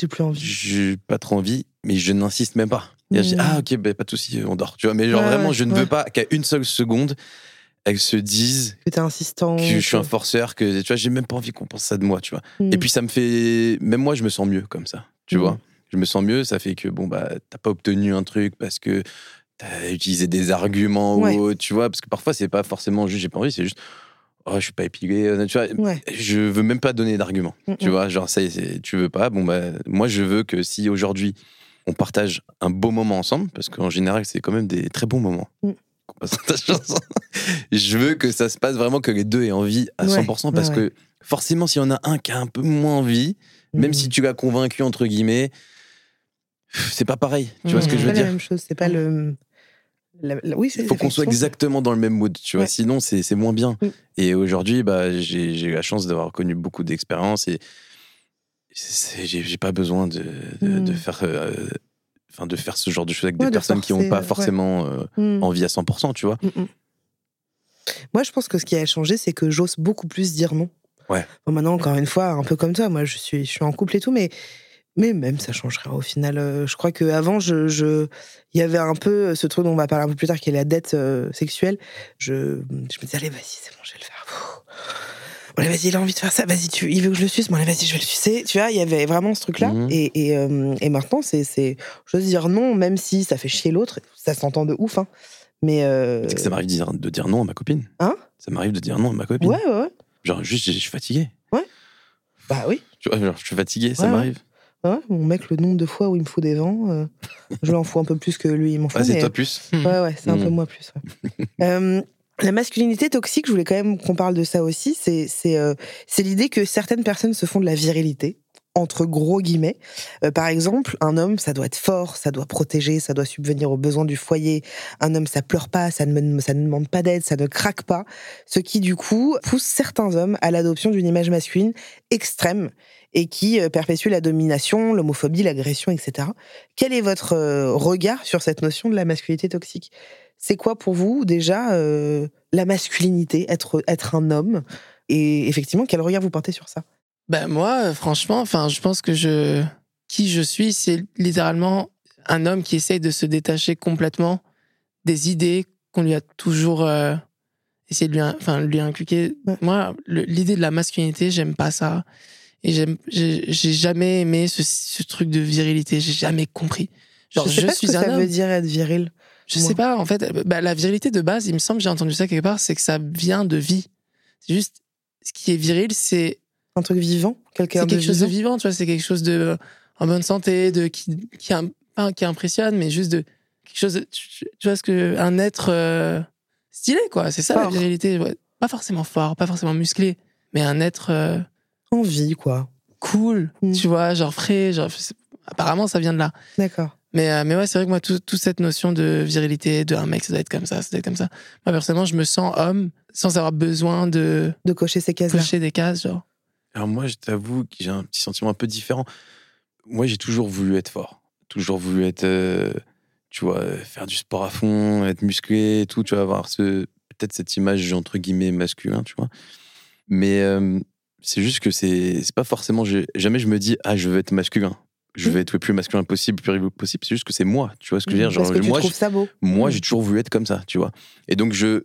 J'ai plus envie. j'ai pas trop envie, mais je n'insiste même pas. Et je dis, Mm. ah, ok, bah, pas de souci, on dort. Tu vois, mais genre Ouais, vraiment, ouais, je ne veux pas qu'à une seule seconde, elles se disent Que t'es insistant. que je suis un forceur, que tu vois, j'ai même pas envie qu'on pense ça de moi, tu vois. Mm. Et puis ça me fait, même moi, je me sens mieux comme ça, tu Mm. vois. Je me sens mieux, ça fait que bon bah t'as pas obtenu un truc parce que t'as utilisé des arguments Ouais. ou tu vois, parce que parfois c'est pas forcément juste j'ai pas envie, c'est juste oh je suis pas épilé, euh, tu vois. Ouais. Je veux même pas donner d'arguments, Mm, tu vois, genre ça tu veux pas, bon bah moi je veux que si aujourd'hui on partage un beau moment ensemble, parce qu'en général c'est quand même des très bons moments. Ta chanson. je veux que ça se passe vraiment que les deux aient envie à Ouais, 100% parce ouais, que forcément, s'il y en a un qui a un peu moins envie, même si tu l'as convaincu, entre guillemets, c'est pas pareil. Tu vois ce que je C'est veux pas la dire même chose, c'est pas le. la- la- oui, c'est Il faut qu'on soit exactement dans le même mood, tu vois. Ouais. Sinon, c'est c'est moins bien. Mm. Et aujourd'hui, bah, j'ai eu la chance d'avoir connu beaucoup d'expériences et c'est- j'ai j'ai pas besoin de, de, Mm. de faire. euh, Enfin, de faire ce genre de choses avec Ouais, des de personnes qui n'ont pas ouais. forcément euh, Hmm. envie à 100%, tu vois. Mm, mm. Moi, je pense que ce qui a changé, c'est que j'ose beaucoup plus dire non. Ouais. Bon, maintenant, encore une fois, un peu comme toi, moi, je suis, je suis en couple et tout, mais, mais même, ça changerait au final. Euh, Je crois qu'avant, je, je, il y avait un peu ce truc dont on va parler un peu plus tard, qui est la dette euh, sexuelle. Je, je me disais, allez, vas-y, c'est bon, je vais le faire. Pfff. Bon, allez, vas-y, il a envie de faire ça, vas-y, tu, il veut que je le suce, bon, allez, vas-y, je vais le sucer. Tu vois, il y avait vraiment ce truc-là. Mhm. Et, et, euh, et maintenant, c'est, c'est, j'ose dire non, même si ça fait chier l'autre, ça s'entend de ouf, hein. Mais. euh, C'est que ça m'arrive de dire, de dire non à ma copine. Hein? Ça m'arrive de dire non à ma copine. Ouais, ouais, ouais. Genre, juste, je suis fatigué. Bah oui. Tu vois, genre, je suis fatigué, ça Ouais, ouais. m'arrive. Ouais, mon mec, le nombre de fois où il me fout des vents, euh, je l'en fous un peu plus que lui, il m'en fout. Ah, c'est mais- toi plus. Hmm. Ouais, ouais, c'est un Mm. peu moi plus. ouais. La masculinité toxique, je voulais quand même qu'on parle de ça aussi. C'est c'est euh, l'idée que certaines personnes se font de la virilité entre gros guillemets. Euh, par exemple, un homme, ça doit être fort, ça doit protéger, ça doit subvenir aux besoins du foyer. Un homme, ça pleure pas, ça ne, ça ne demande pas d'aide, ça ne craque pas. Ce qui, du coup, pousse certains hommes à l'adoption d'une image masculine extrême et qui euh, perpétue la domination, l'homophobie, l'agression, etc. Quel est votre euh, regard sur cette notion de la masculinité toxique? C'est quoi pour vous déjà euh, la masculinité, être, être un homme? Et effectivement, quel regard vous portez sur ça? Ben moi, euh, franchement, enfin, je pense que je, qui je suis, c'est littéralement un homme qui essaye de se détacher complètement des idées qu'on lui a toujours euh, essayé de lui, in- enfin, lui inculquer. Ouais. Moi, l'idée de la masculinité, j'aime pas ça. Et j'ai jamais aimé ce, ce truc de virilité. J'ai jamais compris. Genre, je sais je, pas ce suis que un ça homme. veut dire être viril. Je sais pas, en fait, bah, la virilité de base, il me semble, j'ai entendu ça quelque part, c'est que ça vient de vie. C'est juste, ce qui est viril, c'est Un truc vivant Quelqu'un c'est de quelque chose de vivant vivant, tu vois, c'est quelque chose de en bonne santé, de qui qui, pas qui impressionne, mais juste de quelque chose, de- tu, tu vois ce que un être euh, stylé quoi, c'est ça la virilité, ouais. pas forcément fort, pas forcément musclé, mais un être euh, En vie, quoi. cool, Mm. tu vois, genre frais, genre apparemment ça vient de là. D'accord. Mais, euh, mais ouais, c'est vrai que moi, tout- toute cette notion de virilité, de un mec, ça doit être comme ça, ça doit être comme ça. Moi, personnellement, je me sens homme sans avoir besoin de De cocher ces cases-là. cocher des cases, genre. Alors moi, je t'avoue que j'ai un petit sentiment un peu différent. Moi, j'ai toujours voulu être fort. Toujours voulu être, euh, tu vois, faire du sport à fond, être musclé et tout, tu vois, avoir ce, peut-être cette image, entre guillemets, masculin, tu vois. Mais euh, c'est juste que c'est c'est pas forcément... je- jamais je me dis, ah, je veux être masculin. Je Mm. veux être le plus masculin possible, le plus rigolo possible. C'est juste que c'est moi, tu vois ce que je veux dire. Parce Genre, que tu moi, trouves je- ça beau. moi, Mm. j'ai toujours voulu être comme ça, tu vois. Et donc, je,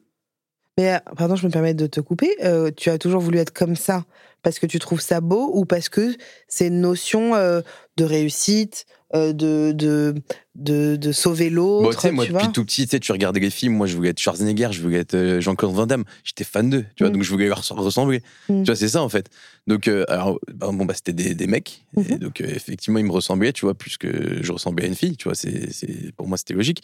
Mais euh, pardon, je me permets de te couper. Euh, tu as toujours voulu être comme ça parce que tu trouves ça beau ou parce que c'est une notion euh, de réussite, de, de, de, de sauver l'autre. Bon, tu sais, moi, depuis tout petit, tu sais, tu regardais les films. Moi, je voulais être Schwarzenegger, je voulais être euh, Jean-Claude Van Damme. J'étais fan d'eux, tu vois, Mm. donc je voulais leur ressembler. Mm. Tu vois, c'est ça, en fait. Donc, euh, alors, bah, bon, bah, c'était des, des mecs. Et Mhm. donc, euh, effectivement, ils me ressemblaient, tu vois, plus que je ressemblais à une fille, tu vois, c'est, pour moi, c'était logique.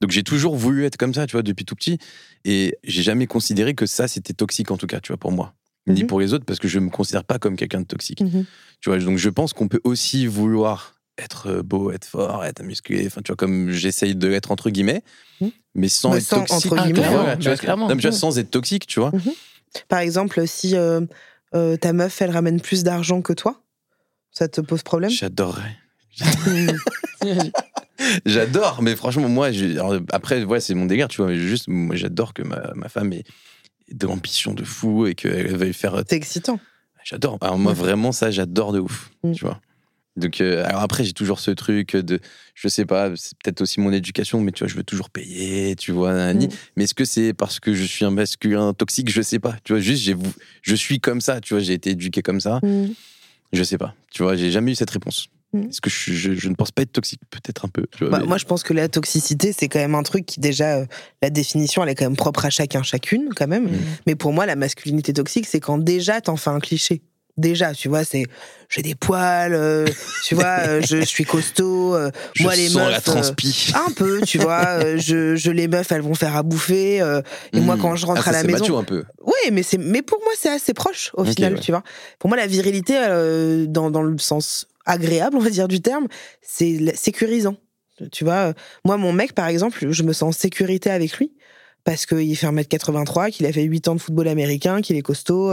Donc, j'ai toujours voulu être comme ça, tu vois, depuis tout petit. Et j'ai jamais considéré que ça, c'était toxique, en tout cas, tu vois, pour moi. Ni Mhm. pour les autres, parce que je me considère pas comme quelqu'un de toxique. Mhm. Tu vois, donc je pense qu'on peut aussi vouloir être euh, beau, être fort, être musclé, enfin, tu vois, comme j'essaye de l'être entre guillemets, mais sans Mais être sans, toxique. entre guillemets, tu vois, clairement. non, mais tu vois, sans être toxique, tu vois. Par exemple, si euh, euh, ta meuf, elle ramène plus d'argent que toi, ça te pose problème? J'adorerais. J'adore, mais franchement, moi, alors, après, ouais, c'est mon délire, tu vois, mais juste, moi, j'adore que ma, ma femme ait de l'ambition de fou et qu'elle veuille faire. C'est excitant. J'adore. Alors, moi, Ouais. vraiment, ça, j'adore de ouf, Mm. tu vois. Donc, euh, alors après, j'ai toujours ce truc de, je sais pas, c'est peut-être aussi mon éducation, mais tu vois, je veux toujours payer, tu vois, nanani. Mm. Mais est-ce que c'est parce que je suis un masculin toxique? Je sais pas. Tu vois, juste, je suis comme ça, tu vois, j'ai été éduqué comme ça. Mm. Je sais pas. Tu vois, j'ai jamais eu cette réponse. Mm. Est-ce que je, suis- je, je ne pense pas être toxique? Peut-être un peu. Tu vois, Bah, mais- Moi, je pense que la toxicité, c'est quand même un truc qui, déjà, euh, la définition, elle est quand même propre à chacun, chacune, quand même. Mm. Mais pour moi, la masculinité toxique, c'est quand déjà t'en fais un cliché. Déjà, tu vois, c'est j'ai des poils, euh, tu vois, euh, je, je suis costaud. euh, je moi, les sens la meufs, transpi. un peu, tu vois, je, je les meufs, elles vont faire à bouffer. et moi, quand je rentre Ah, ça, à la maison, macho un peu. oui, mais c'est mais pour moi c'est assez proche au final, ouais. tu vois. Pour moi la virilité dans, dans le sens agréable, on va dire du terme, c'est sécurisant. Tu vois, moi, mon mec, par exemple, je me sens en sécurité avec lui parce qu'il fait 1m83, qu'il a fait 8 ans de football américain, qu'il est costaud,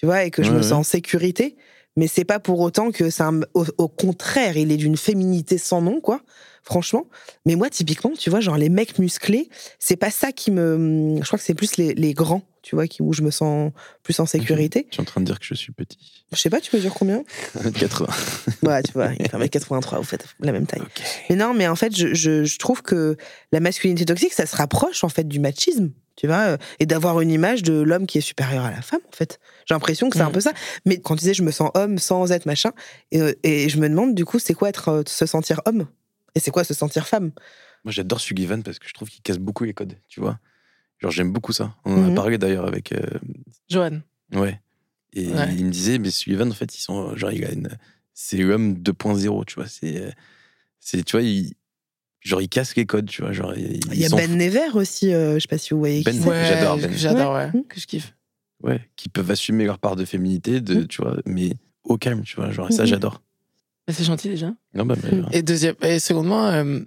tu vois, et que je Ouais, me ouais. sens en sécurité. Mais c'est pas pour autant que c'est un. Au, au contraire, il est d'une féminité sans nom, quoi, franchement. Mais moi, typiquement, tu vois, genre les mecs musclés, c'est pas ça qui me. Je crois que c'est plus les, les grands, tu vois, qui, où je me sens plus en sécurité. Tu es en train de dire que je suis petit. Je sais pas, tu mesures combien? 80. Ouais, tu vois, il fait 1m83, vous faites la même taille. Mais non, mais en fait, je, je, je trouve que la masculinité toxique, ça se rapproche en fait du machisme, tu vois, euh, et d'avoir une image de l'homme qui est supérieur à la femme, en fait. J'ai l'impression que c'est un Mm. peu ça. Mais quand tu disais je me sens homme sans être machin, et, euh, et je me demande du coup, c'est quoi être euh, se sentir homme? Et c'est quoi se sentir femme? Moi, j'adore Sugivan parce que je trouve qu'il casse beaucoup les codes, tu vois. Genre, j'aime beaucoup ça. On en Mhm. a parlé d'ailleurs avec. euh, Johan. ouais. Et Ouais. il me disait, mais Sullivan, en fait, ils sont. Genre, il a une. C'est l'homme 2.0, tu vois. C'est. euh, c'est Tu vois, il. Genre, il casse les codes, tu vois. Genre, il, Il y a Ben. Never aussi, euh, je sais pas si vous voyez Ben. Ouais, j'adore que Ben. J'adore, ouais. Ouais. Que je kiffe. Ouais, qui peuvent assumer leur part de féminité, de, Mhm. tu vois, mais au calme, tu vois. Genre, ça, Mhm. j'adore. C'est gentil déjà. Non, bah, mais, Mhm. Et deuxième, et secondement, euh,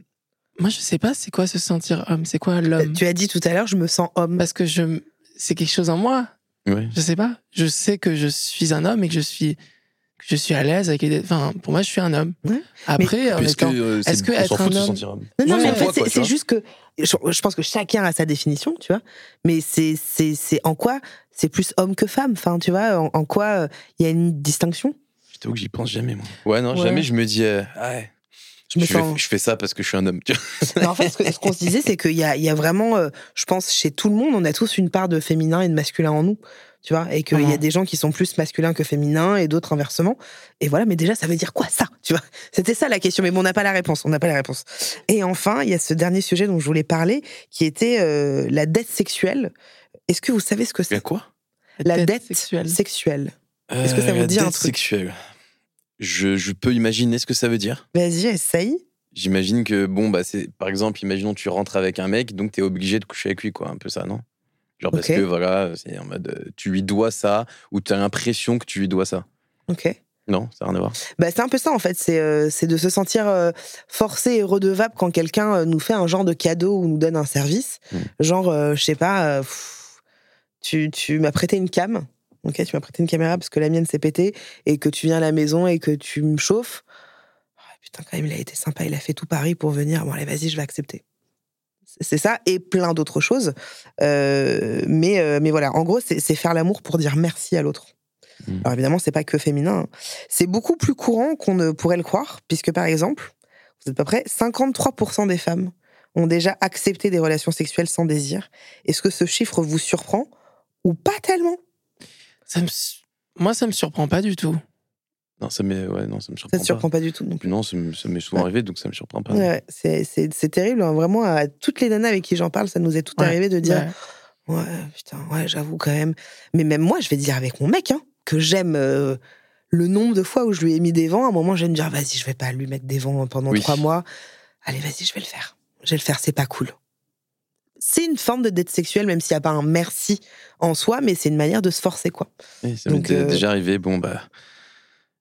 moi je sais pas c'est quoi se sentir homme, c'est quoi l'homme? Tu as dit tout à l'heure, je me sens homme. Parce que je, c'est quelque chose en moi. ouais. Je sais pas. Je sais que je suis un homme et que je suis, que je suis à l'aise avec les. Enfin, pour moi, je suis un homme. Ouais. Après, euh, est-ce que être fout un de se homme- sentir homme. Non, non, Ouais, mais en fait, c'est- juste que je, je pense que chacun a sa définition, tu vois. Mais c'est c'est c'est en quoi c'est plus homme que femme? Enfin, tu vois, en, en quoi euh, il y a une distinction? Je t'avoue que j'y pense jamais, moi. Ouais, non, Ouais. jamais je me dis, euh, ah ouais, Je me je, fais, sens. je fais ça parce que je suis un homme. tu vois. Mais en fait, ce qu'on se disait, c'est qu'il y a, il y a vraiment, euh, je pense, chez tout le monde, on a tous une part de féminin et de masculin en nous. Tu vois, et qu'il y a des gens qui sont plus masculins que féminins et d'autres inversement. Et voilà, mais déjà, ça veut dire quoi ça Tu vois, c'était ça la question. Mais bon, on n'a pas la réponse. On n'a pas la réponse. Et enfin, il y a ce dernier sujet dont je voulais parler, qui était euh, la dette sexuelle. Est-ce que vous savez ce que c'est? quoi? La dette sexuelle. sexuelle. Est-ce que ça Euh, vous la dit un dette truc? sexuelle. Je, je peux imaginer ce que ça veut dire. Vas-y, essaye. J'imagine que, bon, bah, c'est, par exemple, imaginons tu rentres avec un mec, donc t'es obligé de coucher avec lui, quoi, un peu ça, non? Genre parce que, voilà, c'est en mode, euh, tu lui dois ça, ou t'as l'impression que tu lui dois ça. Ok. Non, ça n'a rien à voir. Bah, c'est un peu ça en fait, c'est euh, c'est de se sentir euh, forcé et redevable quand quelqu'un euh, nous fait un genre de cadeau ou nous donne un service. Mm. Genre, je sais pas, pff, tu, tu m'as prêté une cam, ok, tu m'as prêté une caméra parce que la mienne s'est pétée et que tu viens à la maison et que tu me chauffes. Ah, putain, quand même, il a été sympa, il a fait tout Paris pour venir. Bon, allez, vas-y, je vais accepter. C'est- ça et plein d'autres choses. Euh, mais, euh, mais voilà, en gros, c'est faire l'amour pour dire merci à l'autre. Mm. Alors évidemment, c'est pas que féminin. hein. C'est beaucoup plus courant qu'on ne pourrait le croire, puisque par exemple, vous êtes pas prêts, 53% des femmes ont déjà accepté des relations sexuelles sans désir. Est-ce que ce chiffre vous surprend ou pas tellement? Ça me Moi, ça me surprend pas du tout. Non, ça m'est, ouais, non, ça me surprend Ça te surprend pas du tout non plus. Non, ça me- m'est souvent Ouais. arrivé, donc ça me surprend pas. Ouais, c'est- c'est c'est terrible. hein. Vraiment, à toutes les nanas avec qui j'en parle, ça nous est tout Ouais. arrivé de dire Ouais. Ouais, putain, ouais, j'avoue quand même. Mais même moi, je vais dire avec mon mec, hein, que j'aime euh, le nombre de fois où je lui ai mis des vents. À un moment, je vais me dire, vas-y, je vais pas lui mettre des vents pendant Oui. trois mois. Allez, vas-y, je vais le faire. Je vais le faire, c'est pas cool. C'est une forme de dette sexuelle, même s'il n'y a pas un merci en soi, mais c'est une manière de se forcer, quoi. Oui, ça Donc, euh, déjà arrivé, bon, bah,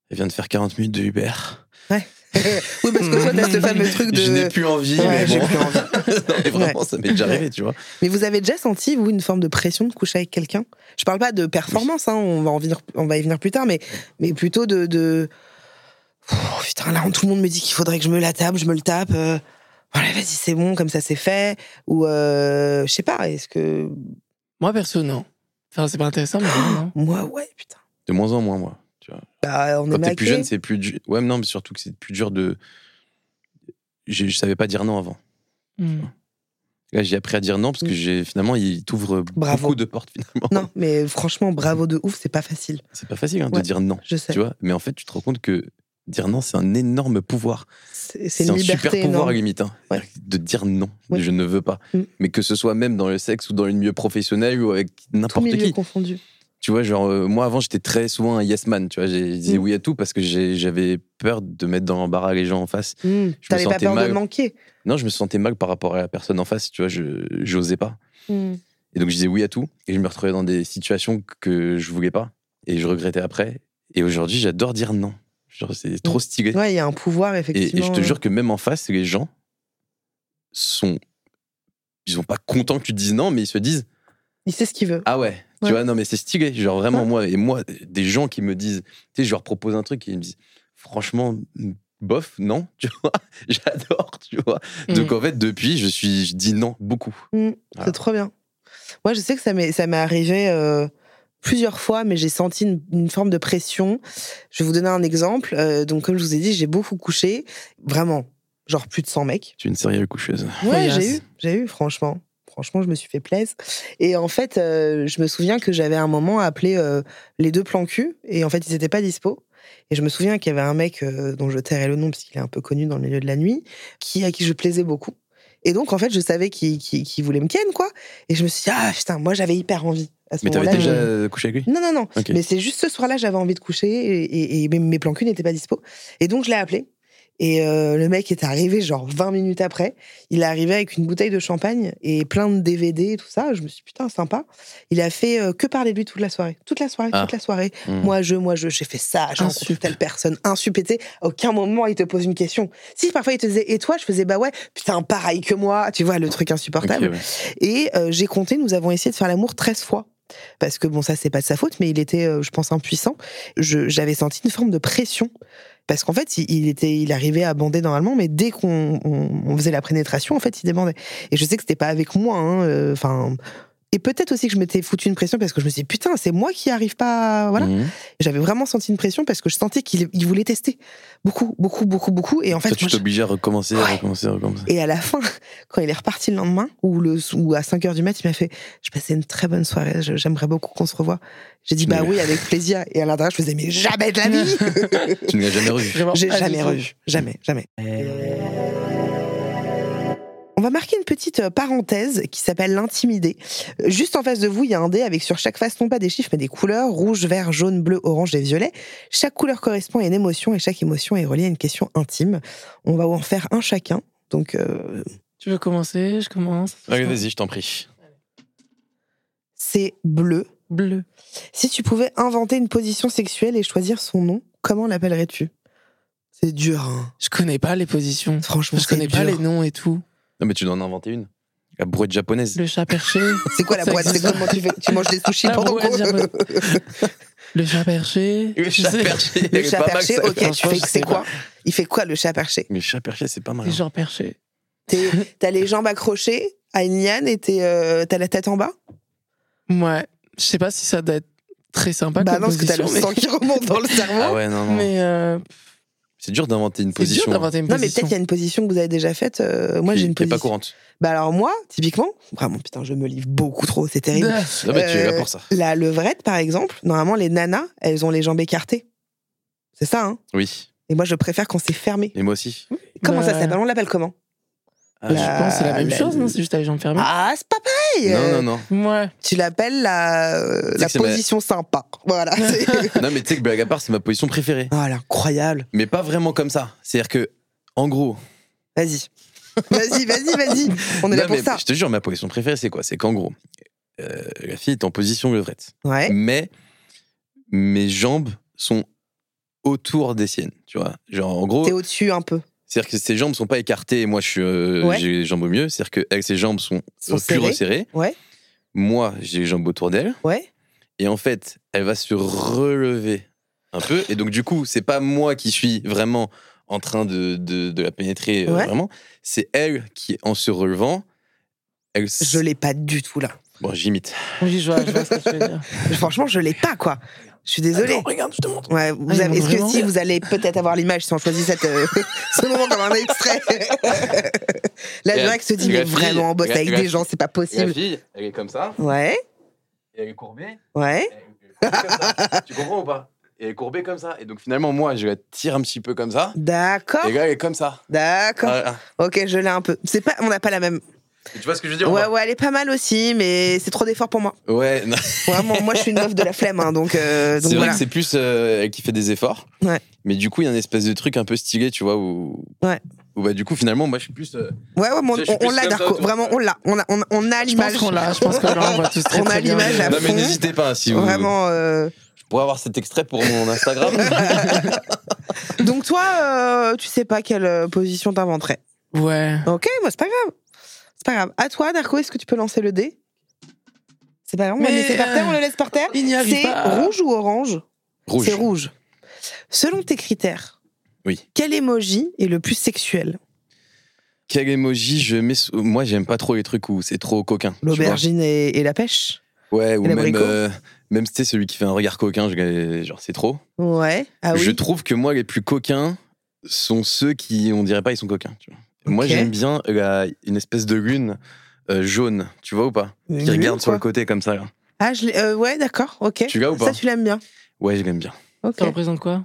elle vient de faire 40 minutes de Uber. oui, parce que toi, t'as ce fameux truc de. Je n'ai plus envie, Ouais, mais j'ai bon. plus envie. Non, mais vraiment, ça m'est déjà arrivé, tu vois. Mais vous avez déjà senti, vous, une forme de pression de coucher avec quelqu'un? Je parle pas de performance, hein, on, va en venir, on va y venir plus tard, mais, mais plutôt de. de... Putain, là, tout le monde me dit qu'il faudrait que je me la tape, je me le tape. euh, Voilà, vas-y, c'est bon, comme ça, c'est fait. Ou, euh, je sais pas, est-ce que. Moi, perso, non. Enfin, c'est pas intéressant, mais non. Moi, ouais, putain. De moins en moins, moi. Tu vois. Bah, on Quand t'es plus jeune, c'est plus dur. Ouais, mais non, mais surtout que c'est plus dur de. Je, je savais pas dire non avant. Hmm. Là, j'ai appris à dire non parce que Mm. j'ai finalement, il t'ouvre Bravo. beaucoup de portes finalement. Non, mais franchement, bravo de ouf, c'est pas facile. C'est pas facile hein, de dire non. Je sais. Tu vois, mais en fait, tu te rends compte que dire non, c'est un énorme pouvoir. C'est un super pouvoir énorme. limite. hein. Ouais. De dire non, Ouais. je ne veux pas. Mm. Mais que ce soit même dans le sexe ou dans le milieu professionnel ou avec n'importe qui. confondu. Tu vois, genre, euh, moi avant, j'étais très souvent un yes man. Tu vois, j'ai dit Mm. oui à tout parce que j'avais peur de mettre dans l'embarras les gens en face. Hmm, T'avais pas peur de manquer. Non, je me sentais mal par rapport à la personne en face. Tu vois, je j'osais pas. Hmm. Et donc je disais oui à tout. Et je me retrouvais dans des situations que je voulais pas. Et je regrettais après. Et aujourd'hui, j'adore dire non. Genre, c'est trop stylé. Ouais, il y a un pouvoir, effectivement. et je te jure que même en face, les gens sont. Ils sont pas contents que tu te dises non, mais ils se disent Il sait ce qu'il veut. Ah ouais, tu vois, non, mais c'est stylé. Genre vraiment, Ouais. moi, et moi, des gens qui me disent, tu sais, je leur propose un truc et ils me disent, franchement, bof, non, tu vois, j'adore, tu vois. Donc Mm. en fait, depuis, je suis, je dis non beaucoup. Mm, Voilà. C'est trop bien. Moi, je sais que ça m'est ça m'est arrivé euh, plusieurs fois, mais j'ai senti une, une forme de pression. Je vais vous donner un exemple. Euh, donc, comme je vous ai dit, j'ai beaucoup couché. Vraiment, genre plus de 100 mecs. Tu es une sérieuse coucheuse. Ouais, j'ai eu, j'ai eu, franchement. Franchement, je me suis fait plaisir. Et en fait, euh, je me souviens que j'avais un moment appelé euh, les deux plans cul, et en fait, ils n'étaient pas dispo. Et je me souviens qu'il y avait un mec euh, dont je tairai le nom parce qu'il est un peu connu dans le milieu de la nuit, qui à qui je plaisais beaucoup. Et donc, en fait, je savais qu'il voulait me ken, quoi. Et je me suis dit, ah putain, moi, j'avais hyper envie. À ce Mais t'avais déjà je- couché avec lui? Non, non, non. Mais c'est juste ce soir-là, j'avais envie de coucher et, et- et mes, mes plans cul n'étaient pas dispo. Et donc, je l'ai appelé. Et euh, le mec est arrivé genre 20 minutes après. Il est arrivé avec une bouteille de champagne et plein de DVD et tout ça. Je me suis dit, putain, sympa. Il a fait euh, que parler de lui toute la soirée. Toute la soirée, Ah. toute la soirée. Mm. Moi, je, moi, je, j'ai fait ça, j'ai rencontré telle personne, à aucun moment il te pose une question. Si parfois il te disait, et toi, je faisais, bah ouais, putain, pareil que moi, tu vois, le truc insupportable. ouais. Et euh, j'ai compté, nous avons essayé de faire l'amour 13 fois. Parce que bon, ça, c'est pas de sa faute, mais il était, euh, je pense, impuissant. J'avais senti une forme de pression. Parce qu'en fait, il, était, il arrivait à bander normalement, mais dès qu'on on- faisait la pénétration, en fait, il débandait. Et je sais que c'était pas avec moi, hein, euh, enfin. Et peut-être aussi que je m'étais foutu une pression parce que je me suis dit, putain, c'est moi qui arrive pas. Voilà. Mhm. J'avais vraiment senti une pression parce que je sentais qu'il il voulait tester. Beaucoup, beaucoup, beaucoup, beaucoup. Et en fait, Toi, tu moi, je- à recommencer, à recommencer, à recommencer. et à la fin, quand il est reparti le lendemain, ou, le, ou à 5 heures du mat, il m'a fait Je passais une très bonne soirée, je- j'aimerais beaucoup qu'on se revoie. J'ai dit Bah Mais- oui, avec plaisir. Et à l'intérieur, je faisais Mais jamais de la vie Tu ne l'as jamais revu. J'ai jamais revu. Jamais, jamais. On va marquer une petite euh, parenthèse qui s'appelle l'intimidé. Euh, Juste en face de vous, il y a un dé avec sur chaque face non pas des chiffres mais des couleurs rouge, vert, jaune, bleu, orange et violet. Chaque couleur correspond à une émotion et chaque émotion est reliée à une question intime. On va en faire un chacun. Donc euh, Tu veux commencer? Je commence. Allez, vas-y, je t'en prie. c'est bleu. Bleu. Si tu pouvais inventer une position sexuelle et choisir son nom, comment l'appellerais-tu? C'est dur, hein. Je connais pas les positions. Franchement, Je connais pas les noms et tout. Non, mais tu dois en inventer une. La brouette japonaise. Le chat perché. C'est quoi la boîte C'est comment tu fais? Tu manges des sushis pendant brouette quoi. Le chat perché. Le chat sais. perché. Le chat perché, ok, tu fais c'est quoi? Il fait quoi le chat perché? Mais chat perché, c'est pas mal. Les gens perchés. T'as les jambes accrochées à une liane et euh, t'as la tête en bas? Ouais. Je sais pas si ça doit être très sympa Bah comme non, parce que t'as le sang qui remonte dans le cerveau. Ah ouais, non, non. mais mais, euh, C'est dur d'inventer une c'est dur position. d'inventer une Non, mais peut-être il y a une position que vous avez déjà faite. euh, moi, j'ai une position. pas courante. Bah alors, moi, typiquement, vraiment, putain, je me livre beaucoup trop, c'est terrible. Non, mais tu es là Euh, pour ça. La levrette, par exemple, normalement, les nanas, elles ont les jambes écartées. C'est ça, hein Oui. Et moi, je préfère quand c'est fermé. Et moi aussi. Comment ça Bah, s'appelle? On l'appelle comment? Ah, La- Je pense que c'est la même la- chose, non C'est juste avec les jambes fermées. Ah, c'est pas pareil Non, non, non. Ouais. Tu l'appelles la, la ma- position sympa. Voilà. Non, mais tu sais que blague à part, c'est ma position préférée. oh, elle est incroyable. Mais pas vraiment comme ça. C'est-à-dire que, en gros. Vas-y. Vas-y, vas-y, vas-y. On est là Non, pour mais ça. Je te jure, ma position préférée, c'est quoi? C'est qu'en gros, euh, la fille est en position levrette. Ouais. Mais mes jambes sont autour des siennes. Tu vois Genre, en gros. T'es au-dessus un peu. C'est-à-dire que ses jambes sont pas écartées et moi je suis euh, Ouais. j'ai les jambes au mieux. C'est-à-dire qu'elle, ses jambes sont, Sont plus serrées. resserrées. Ouais. Moi, j'ai les jambes autour d'elle. Ouais. Et en fait, elle va se relever un peu. Et donc, du coup, c'est pas moi qui suis vraiment en train de, de, de la pénétrer euh, vraiment. C'est elle qui, en se relevant, elle. s- Je l'ai pas du tout là. Bon, j'imite. Oui, je vois, je vois ce que tu veux dire. Franchement, je l'ai pas quoi. Je suis désolée. Attends, regarde, je te montre. Ouais, vous Ah, avez, est-ce que si vous allez peut-être avoir l'image si on choisit cette, euh, ce moment comme un extrait Là, Et Jacques se dit, la mais fille- vraiment, on bosse la- avec la des gens, c'est pas La possible. fille, elle est comme ça. Ouais, Et elle est courbée. ouais. Elle est courbée comme ça. tu comprends ou pas? Et elle est courbée comme ça. Et donc, finalement, moi, je la tire un petit peu comme ça. D'accord, Et là, elle est comme ça. d'accord. Ok, je l'ai un peu. C'est pas, on n'a pas la même. Et tu vois ce que je veux dire ou Ouais, ouais, elle est pas mal aussi, mais c'est trop d'efforts pour moi. Ouais, non. Vraiment, moi, je suis une meuf de la flemme, hein, donc, euh, donc c'est vrai voilà. que c'est plus euh, elle qui fait des efforts. Ouais. Mais du coup, il y a une espèce de truc un peu stylé, tu vois, où. Ouais. Où bah, du coup, finalement, moi, je suis plus. euh, Ouais, ouais, mais on, Je l'a, Darko. Vraiment, on l'a. On a, on, on a Je pense l'image. qu'on l'a. Je pense que là, on voit tous très, On a très bien. l'image à Non, mais n'hésitez pas, si vous. Vraiment. euh, Je pourrais avoir cet extrait pour mon Instagram. Donc toi, euh, tu sais pas quelle position t'inventerais. Ouais. Ok, moi c'est pas grave. C'est pas grave. À toi, Darko, est-ce que tu peux lancer le dé? C'est pas grave, on va le laisser par terre, euh, on le laisse par terre. il n'y arrive C'est pas. rouge ou orange? Rouge. C'est rouge. Selon tes critères, Oui. quel emoji est le plus sexuel? Quel emoji je mets sous- Moi, j'aime pas trop les trucs où c'est trop coquin. tu vois. L'aubergine et, et la pêche? Ouais, ou même, l'abricot? euh, même sais, celui qui fait un regard coquin, je- genre c'est trop. Ouais. Ah oui. Je trouve que moi, les plus coquins sont ceux qui, on dirait pas, ils sont coquins. tu vois. Moi, j'aime bien la- une espèce de lune euh, jaune, tu vois ou pas? Une Qui lune, regarde sur le côté comme ça. Là. Ah, je euh, ouais, d'accord, ok. Tu l'as ou Ça, pas? tu l'aimes bien. Ouais, je l'aime bien. Ok. Ça représente quoi?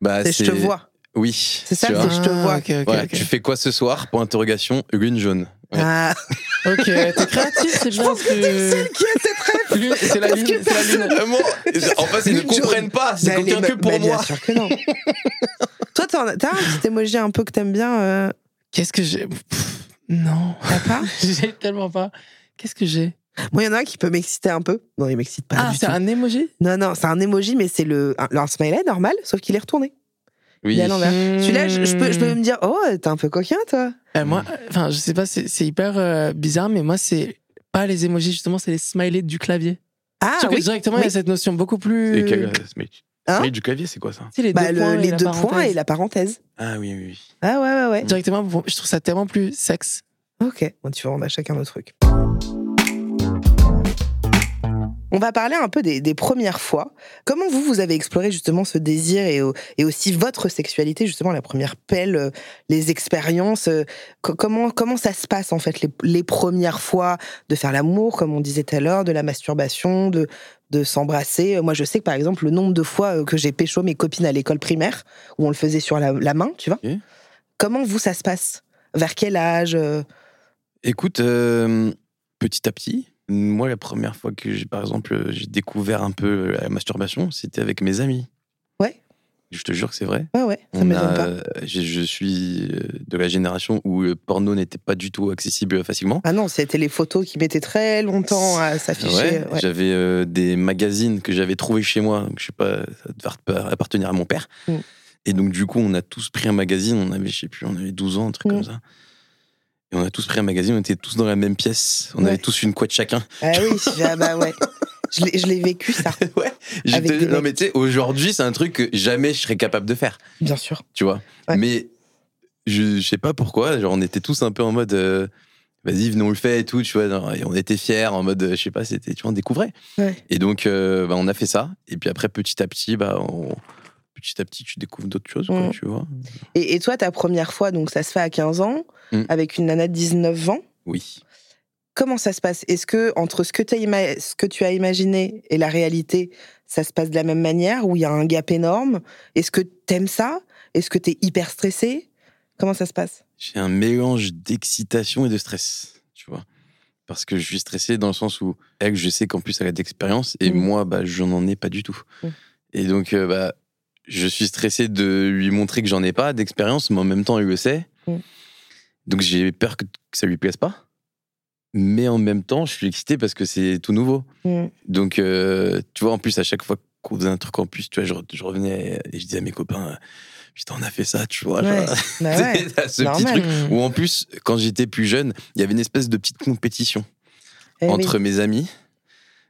Bah, C'est je te vois. Oui. C'est ça, c'est je te vois. Ah, Voilà. Tu fais quoi ce soir? Pour interrogation, lune jaune. Ouais. Ah, Ok, t'es créatif, c'est bien. parce que... qui a cette Lune, C'est la lune, c'est la lune. Vraiment En fait, ils ne comprennent pas. C'est Bah, les que pour bah, moi. Bien sûr que non. Toi, t'as un petit emoji un peu que t'aimes bien euh, Qu'est-ce que j'ai? Pff, Non. T'as pas? J'ai tellement pas. Qu'est-ce que j'ai? Moi, il y en a un qui peut m'exciter un peu. Non, il m'excite pas Ah, du c'est tout. un emoji? Non, non, c'est un emoji, mais c'est le un, un smiley normal, sauf qu'il est retourné. Oui. Il est à l'envers. Celui-là, je, je peux, je peux me dire, oh, t'es un peu coquin, toi. Euh, moi, enfin, je sais pas, c'est c'est hyper euh, bizarre, mais moi, c'est pas les emojis, justement, c'est les smileys du clavier. Ah, Sauf que oui. directement, il y a oui. cette notion beaucoup plus. Quel, euh, smiley Hein du clavier, c'est quoi ça sais, les Bah, deux le- points. et les la deux points parenthèse. et la parenthèse. Ah oui, oui, oui. Ah, ouais, ouais, ouais. Directement, bon, je trouve ça tellement plus sexe. Ok, bon, tu vois, on a chacun nos trucs. On va parler un peu des, des premières fois. Comment vous, vous avez exploré justement ce désir et, au- et aussi votre sexualité, justement la première pelle, euh, les expériences euh, co- comment, comment ça se passe en fait, les, les premières fois de faire l'amour, comme on disait tout à l'heure, de la masturbation, de, de s'embrasser. Euh, Moi, je sais que par exemple, le nombre de fois euh, que j'ai pécho mes copines à l'école primaire, où on le faisait sur la, la main, tu vois. Comment vous, ça se passe? Vers quel âge euh? Écoute, euh, petit à petit, moi, la première fois que j'ai, par exemple, j'ai découvert un peu la masturbation, c'était avec mes amis. Je te jure que c'est vrai. Ouais, ouais, ça On m'étonne pas. Je, je suis euh, de la génération où le porno n'était pas du tout accessible facilement. Ah non, c'était les photos qui mettaient très longtemps à s'afficher. Ouais, ouais. J'avais euh, des magazines que j'avais trouvés chez moi, donc je sais pas, ça devait appartenir à mon père. Mm. Et donc du coup, on a tous pris un magazine, on avait, je sais plus, on avait 12 ans, un truc Mm. comme ça. Et on a tous pris un magazine, on était tous dans la même pièce, on Ouais. avait tous une couette chacun. Ah oui, ah bah ouais. Je l'ai- vécu, ça, ouais. Avec non mais tu sais, aujourd'hui, c'est un truc que jamais je serais capable de faire, bien sûr. tu vois. Ouais. Mais je, je sais pas pourquoi, genre on était tous un peu en mode, euh, vas-y, venons on le fait et tout, tu vois. et on était fiers, en mode, je sais pas, c'était, tu vois, on découvrait. Ouais. Et donc, euh, bah, on a fait ça. Et puis après, petit à petit, bah, on- petit à petit, tu découvres d'autres choses, quoi, Mm. tu vois. Et, et toi, ta première fois, donc ça se fait à 15 ans, Mm. avec une nana de 19 ans? Oui. Comment ça se passe? Est-ce que entre ce que, ce tu as imaginé et la réalité, ça se passe de la même manière ou il y a un gap énorme? Est-ce que t'aimes ça? Est-ce que t'es hyper stressé? Comment ça se passe? J'ai un mélange d'excitation et de stress, tu vois. Parce que je suis stressé dans le sens où elle, je sais qu'en plus, elle a d'expérience et Mm. moi, bah, je n'en ai pas du tout. Mm. Et donc, euh, bah, je suis stressé de lui montrer que j'en ai pas d'expérience, mais en même temps, elle le sait. Mm. Donc, j'ai peur que, que ça lui plaise pas. Mais en même temps, je suis excité parce que c'est tout nouveau. Mm. Donc, euh, tu vois, en plus, à chaque fois qu'on faisait un truc en plus, tu vois, je, je revenais et je disais à mes copains, putain, on a fait ça, tu vois. Ouais. genre, Bah ouais. Ce petit truc où en plus, quand j'étais plus jeune, il y avait une espèce de petite compétition Eh oui. entre mes amis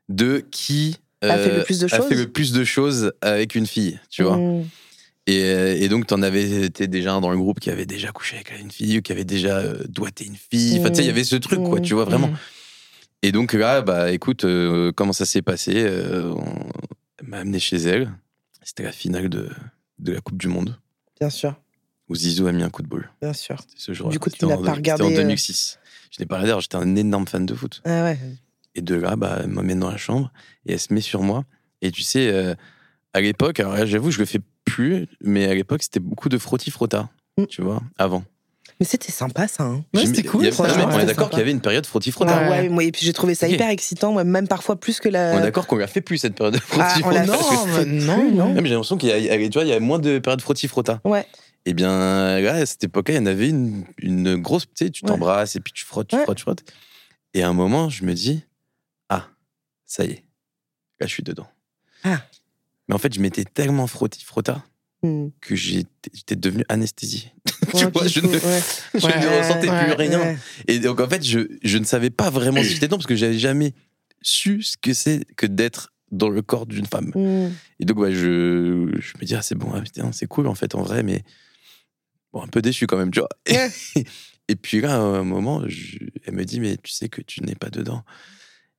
de qui euh, A fait le plus de a choses. fait le plus de choses avec une fille, tu vois. Mm. Et, euh, et donc, t'en avais été déjà dans le groupe qui avait déjà couché avec une fille, ou qui avait déjà euh, doigté une fille. Enfin, tu sais, il y avait ce truc, quoi, Mm. tu vois, vraiment. Mm. Et donc là, bah écoute, euh, comment ça s'est passé euh, on- Elle m'a amené chez elle. C'était la finale de, de la Coupe du Monde, Bien sûr, où Zizou a mis un coup de boule. bien sûr. C'était ce jour-là. Du coup, tu n'as pas regardé, C'était en euh, 2006. Je n'ai pas regardé, j'étais un énorme fan de foot. Ah ouais. Et de là, bah, elle m'amène dans la chambre et elle se met sur moi. Et tu sais, euh, à l'époque, alors là, j'avoue, je le fais plus, mais à l'époque, c'était beaucoup de frotti-frotta, Mm. tu vois, avant. Mais c'était sympa, ça. hein. Ouais, c'était cool, avait- on est d'accord qu'il y avait une période frotti-frotta. Ah Ouais. ouais, et puis j'ai trouvé ça hyper excitant, moi, même parfois plus que la. On est d'accord qu'on la fait plus cette période de Ah, frotti-frotta. Non, non, non mais j'ai l'impression qu'il y a, tu vois, il y a moins de périodes frotti-frotta. Ouais. Eh bien, là, à cette époque-là, il y en avait une, une grosse, tu sais, tu Ouais. t'embrasses et puis tu frottes, tu Ouais. frottes, tu frottes. Et à un moment, je me dis, ah, ça y est, là, je suis dedans. Ah. Mais en fait, je m'étais tellement frotti-frotta Hmm. que j'étais devenu anesthésié. tu vois, je ne, ouais. je Ouais, ne ouais, ressentais plus rien. Et donc, en fait, je, je ne savais pas vraiment si j'étais dedans parce que j'avais jamais su ce que c'est que d'être dans le corps d'une femme. Hmm. Et donc, je, je me dis, ah, c'est bon, ah, putain, c'est cool en fait, en vrai, mais bon, un peu déçu quand même, tu vois. Et puis là, à un moment, je- elle me dit, mais tu sais que tu n'es pas dedans.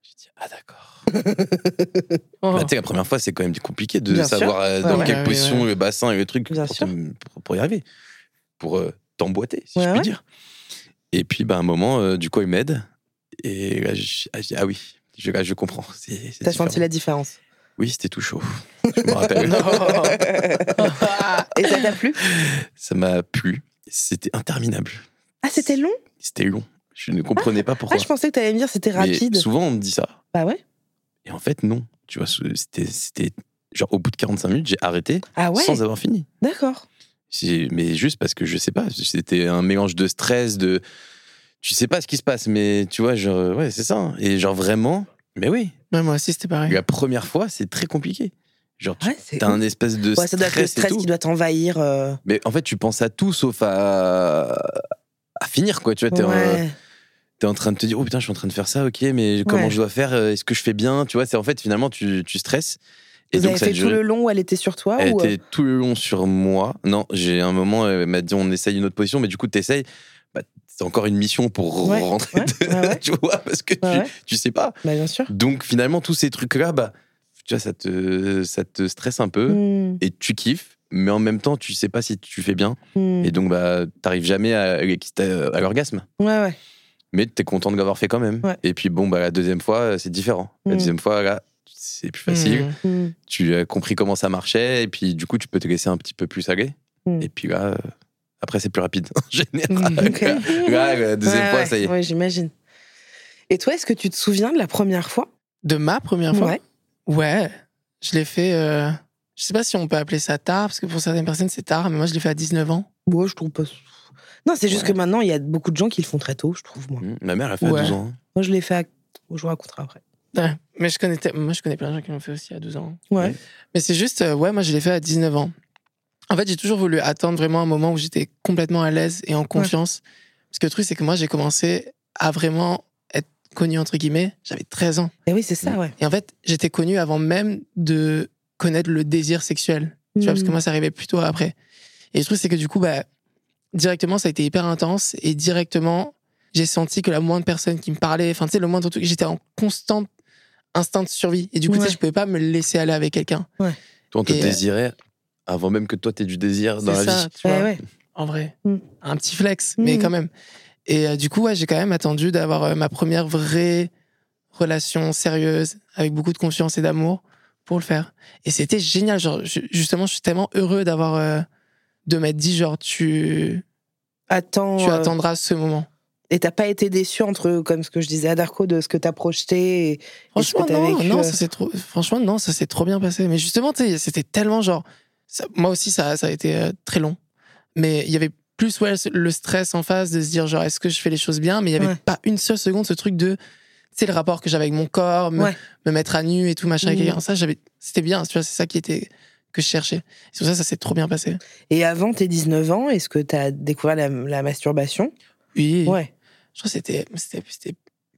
Je dis, ah, d'accord. Oh. Bah, tu sais, la première fois, c'est quand même compliqué de Bien savoir euh, dans Ouais, quelle ouais, position ouais. le bassin et le truc pour, sûr. te- pour- pour y arriver, pour euh, t'emboîter, si je puis dire. Et puis, bah, à un moment, euh, du coup, il m'aide. Et là, je, ah, je ah oui, je, là, je comprends. T'as senti la différence. Oui, c'était tout chaud. Je me rappelle. Et ça t'a plu? Ça m'a plu. C'était interminable. Ah, c'était long? C'était long. Je ne comprenais pas pourquoi. Ah, je pensais que t'allais me dire c'était Mais rapide. souvent, on me dit ça. Bah ouais Et en fait, non. Tu vois, c'était, genre au bout de 45 minutes, j'ai arrêté Ah ouais sans avoir fini. D'accord. Mais juste parce que je sais pas, c'était un mélange de stress, de. Tu sais pas ce qui se passe, mais tu vois, genre, ouais, c'est ça. Et genre vraiment, mais oui, Ouais, moi aussi, c'était pareil. la première fois, c'est très compliqué. Genre, tu Ouais, c'est as un espèce de Ouais, ça doit être le stress stress qui doit t'envahir. euh, Mais en fait, tu penses à tout sauf à, à finir, quoi. Tu vois, t'es en- Ouais. T'es en train de te dire, oh putain, je suis en train de faire ça, ok, mais comment Ouais. je dois faire euh, Est-ce que je fais bien Tu vois, c'est en fait, finalement, tu, tu stresses. Et Vous donc, avez ça fait tout le long où elle était sur toi Elle ou... euh, était tout le long sur moi. Non, j'ai un moment, elle m'a dit on essaye une autre position, mais du coup, t'essayes. Bah, c'est encore une mission pour Ouais, rentrer, ouais, ouais, tu vois, parce que tu, tu sais pas. Bah bien sûr. Donc, finalement, tous ces trucs-là, bah, tu vois, ça te, ça te stresse un peu Hmm, et tu kiffes, mais en même temps, tu sais pas si tu fais bien. hmm. Et donc, bah, t'arrives jamais à, à l'orgasme. Ouais, ouais. Mais t'es content de l'avoir fait quand même. Ouais. Et puis, bon, bah, la deuxième fois, c'est différent. La Mm. deuxième fois, là, c'est plus facile. Hmm. Hmm. tu as compris comment ça marchait et puis du coup tu peux te laisser un petit peu plus aller Mm. et puis là euh, après c'est plus rapide en général Mm, là la deuxième Ouais, fois ouais, ça y est Ouais, j'imagine. Et toi, est-ce que tu te souviens de la première fois? De ma première fois? Ouais. Ouais. Je l'ai fait. euh, Je sais pas si on peut appeler ça tard, parce que pour certaines personnes, c'est tard, mais moi, je l'ai fait à 19 ans. Moi, je trouve pas. Non, c'est juste Ouais. que maintenant, il y a beaucoup de gens qui le font très tôt, je trouve, moi. Mm. ma mère a fait Ouais. à 12 ans hein. Moi, je l'ai fait à. Je vous raconterai après. Ouais. Mais je connais, moi, je connais plein de gens qui l'ont fait aussi à 12 ans. Ouais. Mais c'est juste, euh, ouais, moi, je l'ai fait à 19 ans. En fait, j'ai toujours voulu attendre vraiment un moment où j'étais complètement à l'aise et en confiance. Parce que le truc, c'est que moi, j'ai commencé à vraiment être connu, entre guillemets, j'avais 13 ans. Et oui, c'est ça, ouais. Et en fait, j'étais connu avant même de connaître le désir sexuel. Tu vois, parce que Mm. moi, ça arrivait plutôt après. Et le truc, c'est que du coup, bah, directement, ça a été hyper intense. Et directement, j'ai senti que la moindre personne qui me parlait, enfin, tu sais, le moindre truc, j'étais en constant instinct de survie. Et du coup, tu Ouais. sais, je pouvais pas me laisser aller avec quelqu'un. toi on te Et, euh, désirait avant même que toi t'aies du désir dans la C'est ça, vie tu vois. Ouais, ouais. En vrai. Mm. Un petit flex, mais Mm. quand même. Et euh, du coup, ouais, j'ai quand même attendu d'avoir euh, ma première vraie relation sérieuse, avec beaucoup de confiance et d'amour, pour le faire. Et c'était génial. Genre, je- justement, je suis tellement heureux d'avoir. euh, de m'être dit, genre, tu, Attends. tu euh, attendras ce moment. Et t'as pas été déçu entre, comme ce que je disais à Darko, de ce que t'as projeté et, et ce que Franchement, non, vécu non, euh, ça s'est trop, franchement, non, ça s'est trop bien passé. Mais justement, c'était tellement genre, ça- moi aussi, ça, ça a été euh, très long. Mais il y avait plus, ouais, le stress en face de se dire, genre, est-ce que je fais les choses bien? Mais il y avait Ouais. pas une seule seconde ce truc de, tu sais, le rapport que j'avais avec mon corps, me, Ouais. me mettre à nu et tout, machin, quelqu'un. Ça, j'avais, c'était bien, tu vois, c'est ça qui était, que je cherchais. C'est pour ça, ça s'est trop bien passé. Et avant tes 19 ans, est-ce que t'as découvert la, la masturbation? Oui. Ouais. Je crois que c'était, c'était, c'était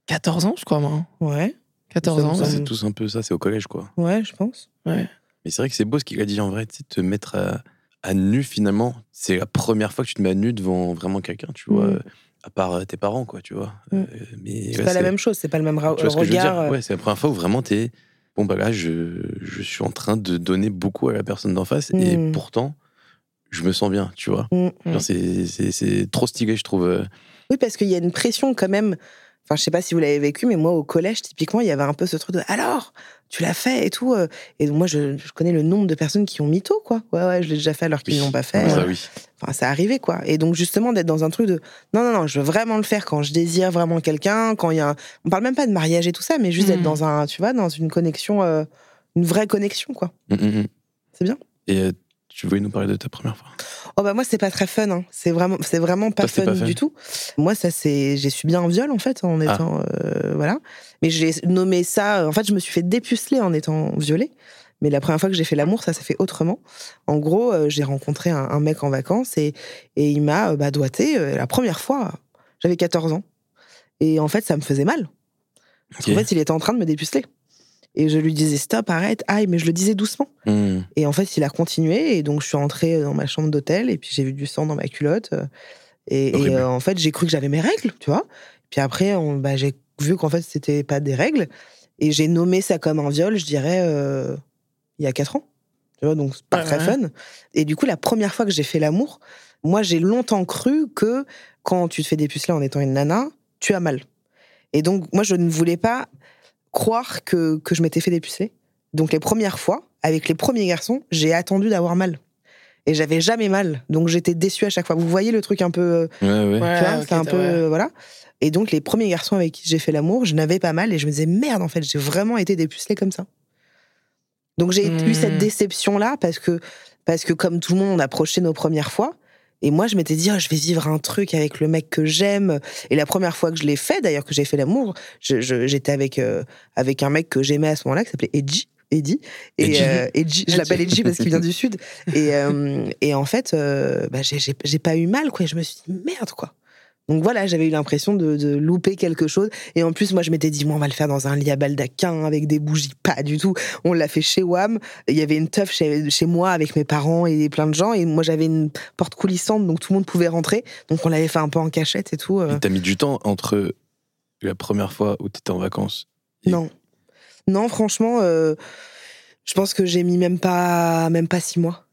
14 ans, je crois, moi. Ouais. 14 Ça- ans. ça- c'est tous un peu ça c'est au collège quoi Ouais, je pense. Ouais. mais c'est vrai que c'est beau ce qu'il a dit en vrai tu sais, te mettre à, à nu finalement c'est la première fois que tu te mets à nu devant vraiment quelqu'un tu vois Mm. euh, à part euh, tes parents quoi tu vois Mm. Euh, mais C'est ouais, pas la même chose, c'est pas le même ra- Tu vois ce que je veux regard. dire? euh, Ouais, c'est la première fois où vraiment t'es. Bon, bah là, je, je suis en train de donner beaucoup à la personne d'en face et Mm. pourtant, je me sens bien, tu vois. Mm. C'est- C'est c'est trop stylé, je trouve. euh. Oui, parce qu'il y a une pression quand même. Enfin, je sais pas si vous l'avez vécu, mais moi, au collège, typiquement, il y avait un peu ce truc de alors, tu l'as fait et tout. euh. Et moi, je, je connais le nombre de personnes qui ont mytho, quoi. Ouais, ouais, je l'ai déjà fait alors qu'ils Oui. l'ont pas fait. Ouais, ça, oui. Enfin, c'est arrivé, quoi. Et donc, justement, d'être dans un truc de non, non, non, je veux vraiment le faire quand je désire vraiment quelqu'un, quand il y a un... On parle même pas de mariage et tout ça, mais juste d'être Mhm. dans un, tu vois, dans une connexion, euh, une vraie connexion, quoi. Mm, mm, mm. C'est bien. Et euh, tu voulais nous parler de ta première fois? Oh bah moi c'est pas très fun, hein. c'est vraiment c'est vraiment pas Toi, fun, pas fun du tout. Moi ça c'est j'ai subi un viol en fait en étant euh, voilà, mais j'ai nommé ça en fait je me suis fait dépuceler en étant violée, Mais la première fois que j'ai fait l'amour, ça s'est fait autrement. En gros, euh, j'ai rencontré un, un mec en vacances et, et il m'a euh, bah, doigté. euh, la première fois, j'avais 14 ans. Et en fait, ça me faisait mal. Ok. En fait, il était en train de me dépuceler. Et je lui disais stop, arrête, aïe, mais je le disais doucement. Hmm. Et en fait, il a continué. Et donc, je suis rentrée dans ma chambre d'hôtel et puis j'ai vu du sang dans ma culotte. euh, Et, euh, en fait, j'ai cru que j'avais mes règles, tu vois. Puis après, on- bah, j'ai vu qu'en fait, c'était pas des règles. Et j'ai nommé ça comme un viol, je dirais, euh, il y a 4 ans. Tu vois, donc c'est pas Ouais, très ouais. fun. Et du coup, la première fois que j'ai fait l'amour, moi, j'ai longtemps cru que quand tu te fais dépuceler en étant une nana, tu as mal. Et donc, moi, je ne voulais pas croire que, que je m'étais fait dépuceler. Donc, les premières fois, avec les premiers garçons, j'ai attendu d'avoir mal. Et j'avais jamais mal. Donc, j'étais déçue à chaque fois. Vous voyez le truc un peu. euh, Ouais, ouais. c'est un peu. ouais. voilà. Et donc, les premiers garçons avec qui j'ai fait l'amour, je n'avais pas mal. Et je me disais, merde, en fait, j'ai vraiment été dépucelée comme ça. Donc, j'ai eu Hmm. cette déception-là parce que, parce que, comme tout le monde, on approchait nos premières fois. Et moi, je m'étais dit, oh, je vais vivre un truc avec le mec que j'aime. Et la première fois que je l'ai fait, d'ailleurs, que j'ai fait l'amour, j'étais avec, euh, avec un mec que j'aimais à ce moment-là, qui s'appelait Edgy. Eddie. Et, Edgy. euh, Edgy, je l'appelle Edgy parce qu'il vient du Sud. Et, euh, et en fait, euh, bah, j'ai- pas eu mal, quoi. Et je me suis dit, merde, quoi. Donc voilà, j'avais eu l'impression de, de louper quelque chose. Et en plus, moi, je m'étais dit, moi, on va le faire dans un lit à baldaquin avec des bougies. Pas du tout. On l'a fait chez WAM. Il y avait une teuf chez, chez moi avec mes parents et plein de gens. Et moi, j'avais une porte coulissante, donc tout le monde pouvait rentrer. Donc on l'avait fait un peu en cachette et tout. euh. Et T'as mis du temps entre la première fois où t'étais en vacances. Et- Non. Non, franchement, euh, je pense que j'ai mis même pas, même pas six mois.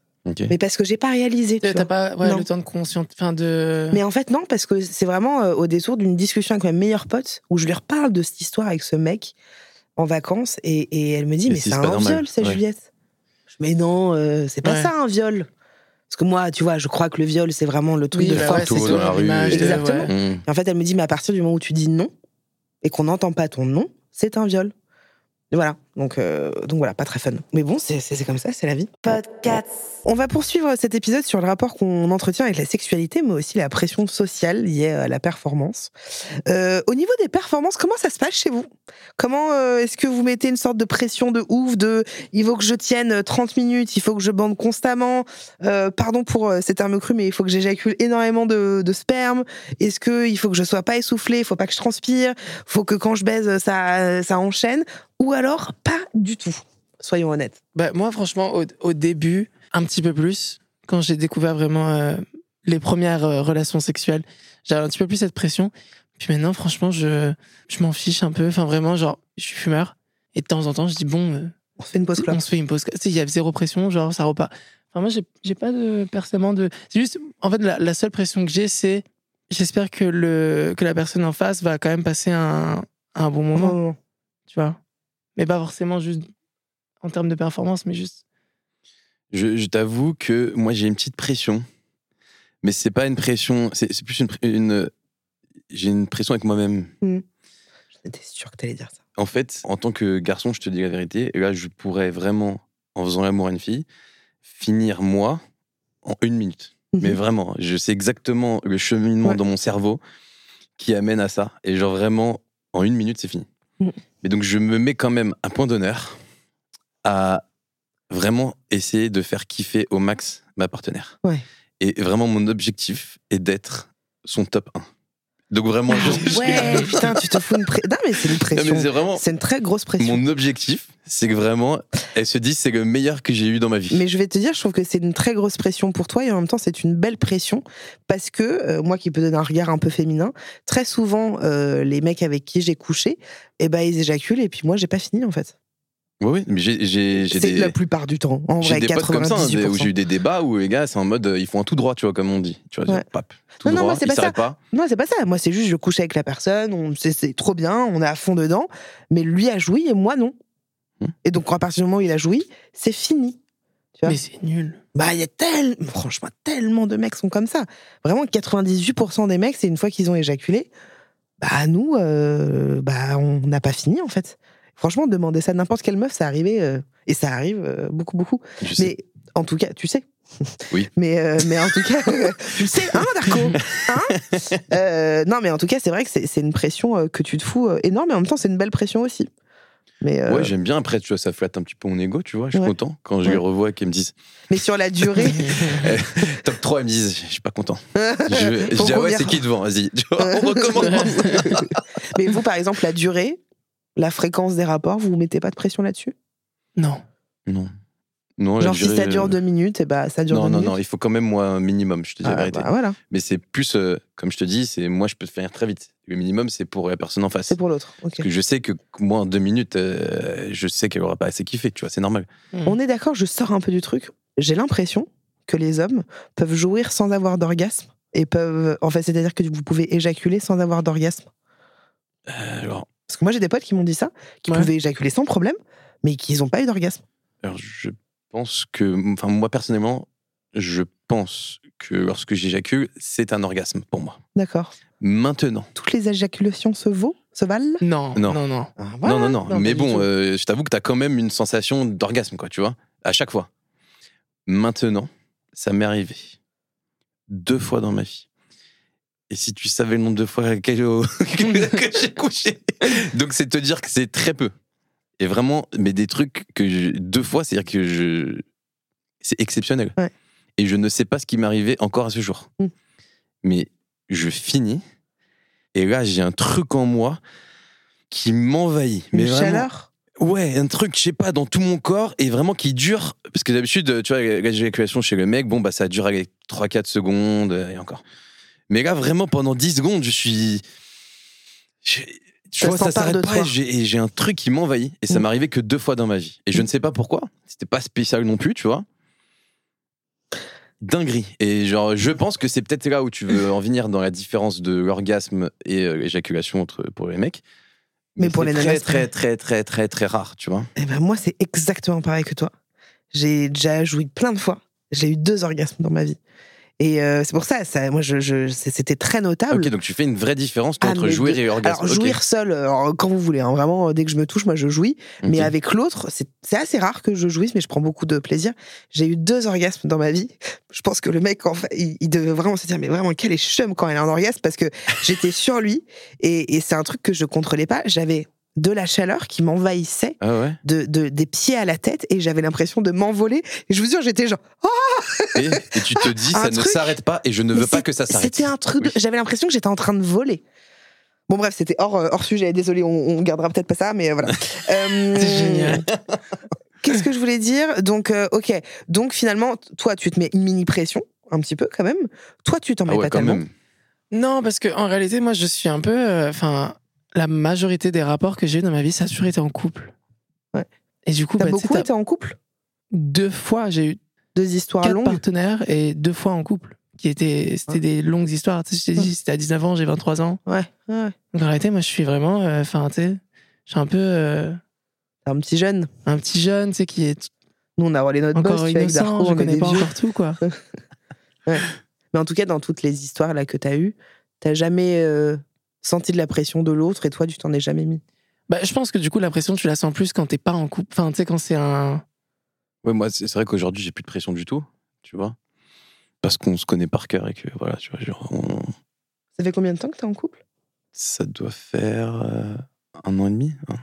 Mais parce que j'ai pas réalisé. tu T'as vois. pas ouais, le temps de conscience. Enfin, de. Mais en fait, non, parce que c'est vraiment euh, au détour d'une discussion avec ma meilleure pote où je lui reparle de cette histoire avec ce mec en vacances et, et elle me dit Mais Mais si, c'est un normal. viol, ça, Ouais. Juliette. Je dis, Mais non, euh, c'est pas Ouais. ça un viol. Parce que moi, tu vois, je crois que le viol, c'est vraiment le truc Oui, de bah force. ouais, tout c'est dans sur la rue, Exactement. ouais. Et en fait, elle me dit Mais à partir du moment où tu dis non et qu'on n'entend pas ton non, c'est un viol. Et voilà. Donc, euh, donc voilà, pas très fun. Mais bon, c'est comme ça, c'est la vie. Podcast. On va poursuivre cet épisode sur le rapport qu'on entretient avec la sexualité, mais aussi la pression sociale liée à la performance. Euh, au niveau des performances, comment ça se passe chez vous? Comment euh, est-ce que vous mettez une sorte de pression de ouf de il faut que je tienne 30 minutes, il faut que je bande constamment, pardon pour ces termes crus, mais il faut que j'éjacule énormément de, de sperme. Est-ce que il faut que je sois pas essoufflée, il faut pas que je transpire, faut que quand je baise ça ça enchaîne, ou alors pas du tout. Soyons honnêtes. Bah, moi, franchement, au, au début, un petit peu plus, quand j'ai découvert vraiment euh, les premières euh, relations sexuelles, j'avais un petit peu plus cette pression. Puis maintenant, franchement, je, je m'en fiche un peu. Enfin, vraiment, genre, je suis fumeur. Et de temps en temps, je dis, bon, euh, On se fait une pause clope. on se fait une pause. Tu sais, il y a zéro pression, genre, ça repart. Enfin, moi, j'ai pas de, personnellement de. C'est juste, en fait, la, la seule pression que j'ai, c'est j'espère que, le, que la personne en face va quand même passer un, un bon moment, Non, tu vois? Mais pas forcément juste en termes de performance, mais juste. Je, je t'avoue que moi j'ai une petite pression, mais c'est pas une pression, c'est c'est plus une, j'ai une pression avec moi-même. J'étais sûr que t'allais dire ça. En fait, en tant que garçon, je te dis la vérité, là je pourrais vraiment, en faisant l'amour à une fille, finir moi en une minute. Mais vraiment, je sais exactement le cheminement Ouais. dans mon cerveau qui amène à ça. Et genre vraiment, en une minute, c'est fini. Mhm. Mais donc, je me mets quand même un point d'honneur à vraiment essayer de faire kiffer au max ma partenaire. Ouais. Et vraiment, mon objectif est d'être son top 1. Donc vraiment, je- ouais, putain, tu te fous une pression. Non, mais c'est une Non, pression. mais c'est vraiment C'est une très grosse pression. mon objectif, c'est que vraiment, elle se dise c'est le meilleur que j'ai eu dans ma vie. Mais je vais te dire, je trouve que c'est une très grosse pression pour toi et en même temps c'est une belle pression parce que euh, moi qui peux donner un regard un peu féminin, très souvent euh, les mecs avec qui j'ai couché, eh ben ils éjaculent et puis moi j'ai pas fini en fait. Oui, oui, mais j'ai C'est des, la plupart du temps. En j'ai vrai, des potes comme ça, hein, 98%. où j'ai eu des débats où les gars, c'est en mode, euh, ils font un tout droit, tu vois, comme on dit. Tu vois, Ouais. pap, tout Non, non, droit, moi, c'est ils pas ça. pas. Non, c'est pas ça. Moi, c'est juste, je couche avec la personne, on, c'est, trop bien, on est à fond dedans, mais lui a joui et moi non. Hmm. Et donc, à partir du moment où il a joui, c'est fini. Tu vois Mais c'est nul. Bah, il y a tellement, franchement, tellement de mecs sont comme ça. Vraiment, 98% des mecs, c'est une fois qu'ils ont éjaculé, bah, nous, euh, bah, on n'a pas fini, en fait. Franchement, demander ça à n'importe quelle meuf, ça arrivait, euh, et ça arrive euh, beaucoup, beaucoup. Je sais. Mais en tout cas, tu sais. Oui. Mais, euh, mais en tout cas, tu sais, hein, Darko? Hein? Non, mais en tout cas, c'est vrai que c'est une pression que tu te fous énorme, et en même temps, c'est une belle pression aussi. Mais, euh, Ouais, j'aime bien. Après, tu vois, ça flatte un petit peu mon ego, tu vois. Je suis Ouais. content quand je les revois et qu'ils me disent mais sur la durée, top 3, ils me disent je suis pas content. Je, je dis ah ouais, c'est qui devant? Vas-y, on recommence. mais vous, par exemple, la durée, la fréquence des rapports, vous vous mettez pas de pression là-dessus? Non. non. Non, Genre, si ça dure euh, deux minutes, et bah, ça dure Non, deux non, minutes. non, il faut quand même, moi, un minimum, je te dis Ah, la vérité. bah, voilà, Mais c'est plus, euh, comme je te dis, c'est moi, je peux te faire très vite. Le minimum, c'est pour la personne en face. c'est pour l'autre. ok. Parce que je sais que moi, en deux minutes, euh, je sais qu'elle aura pas assez kiffé, tu vois, c'est normal. On est d'accord, je sors un peu du truc. J'ai l'impression que les hommes peuvent jouir sans avoir d'orgasme et peuvent. En fait, c'est-à-dire que vous pouvez éjaculer sans avoir d'orgasme. Euh, alors, Parce que moi, j'ai des potes qui m'ont dit ça, qui Ouais. pouvaient éjaculer sans problème, mais qui n'ont pas eu d'orgasme. alors, je pense que, enfin, moi, personnellement, je pense que lorsque j'éjacule, c'est un orgasme pour moi. D'accord. Maintenant. Toutes les éjaculations se vaut, se valent? Non, Non. non, non. Ah, non, voilà. non, non, Mais bon, euh, je t'avoue que t'as quand même une sensation d'orgasme, quoi, tu vois, à chaque fois. Maintenant, ça m'est arrivé deux fois dans ma vie. Et si tu savais le nombre de fois que, que j'ai couché. Donc, c'est te dire que c'est très peu. Et vraiment, mais des trucs que je- deux fois, c'est-à-dire que je. C'est exceptionnel. Ouais. Et je ne sais pas ce qui arrivé encore à ce jour. Mm. Mais je finis. Et là, j'ai un truc en moi qui m'envahit. Une vraiment- chaleur? Ouais, un truc, je sais pas, dans tout mon corps et vraiment qui dure. Parce que d'habitude, tu vois, l'éjaculation chez le mec, bon, bah, ça dure avec 3-4 secondes euh, et encore. Mais là, vraiment, pendant 10 secondes, je suis. je- Tu vois, ça s'arrête pas et j'ai- et un truc qui m'envahit. Et ça Mm. m'est arrivé que deux fois dans ma vie. Et je ne sais pas pourquoi. C'était pas spécial non plus, tu vois. Dinguerie. Et genre, je pense que c'est peut-être là où tu veux en venir dans la différence de l'orgasme et euh, l'éjaculation entre, pour les mecs. Mais pour c'est les très, nanas, très, très, très, très, très rare, tu vois. Eh ben moi, c'est exactement pareil que toi. J'ai déjà joui plein de fois. J'ai eu deux orgasmes dans ma vie. Et euh, c'est pour ça, ça moi, je, c'était très notable. Ok, donc tu fais une vraie différence Ah, entre mais jouir de- et orgasme. Alors, jouir seul, alors, quand vous voulez, hein, vraiment, dès que je me touche, moi, je jouis. Mais avec l'autre, c'est c'est assez rare que je jouisse, mais je prends beaucoup de plaisir. J'ai eu deux orgasmes dans ma vie. Je pense que le mec, en fait, il, il devait vraiment se dire, mais vraiment, quel est chum quand il a un orgasme, parce que j'étais sur lui, et, et c'est un truc que je contrôlais pas. J'avais de la chaleur qui m'envahissait Ah ouais de, de- des pieds à la tête, et j'avais l'impression de m'envoler. Et je vous jure, j'étais genre, et, et tu te dis, ça ne s'arrête pas et je ne veux pas que ça s'arrête. C'était un truc. Oui. J'avais l'impression que j'étais en train de voler. Bon bref, c'était hors, euh, hors sujet. Désolé, on, on gardera peut-être pas ça, mais voilà. Euh, C'est génial. Qu'est-ce que je voulais dire? Donc, euh, ok. Donc finalement, toi, tu te mets une mini pression, un petit peu quand même. Toi, tu t'en Ah mets ouais, pas quand tellement. même. Non, parce que en réalité, moi, je suis un peu. euh, Enfin, la majorité des rapports que j'ai eu dans ma vie, ça a toujours été en couple. Ouais. Et du coup, T'as bah, beaucoup été en couple? deux fois, j'ai eu Deux histoires quatre longues. partenaires et deux fois en couple. Qui étaient, c'était Ouais. des longues histoires. Tu sais, je t'ai dit, c'était à 19 ans, j'ai 23 ans. Ouais, ouais. Donc en réalité, moi, je suis vraiment. euh, Enfin, tu sais, je suis un peu euh, un petit jeune. un petit jeune, tu sais, qui est Nous, on a roulé notre encore boss, avec innocent, Darko, je connais pas vieux. encore tout, quoi. Mais en tout cas, dans toutes les histoires là que t'as eues, t'as jamais euh, senti de la pression de l'autre et toi, tu t'en es jamais mis? Bah, je pense que du coup, la pression, tu la sens plus quand t'es pas en couple. Enfin, tu sais, quand c'est un. Ouais, moi, c'est vrai qu'aujourd'hui, j'ai plus de pression du tout, tu vois? Parce qu'on se connaît par cœur et que, voilà, tu vois, genre, on- Ça fait combien de temps que t'es en couple? Ça doit faire euh, un an et demi. hein.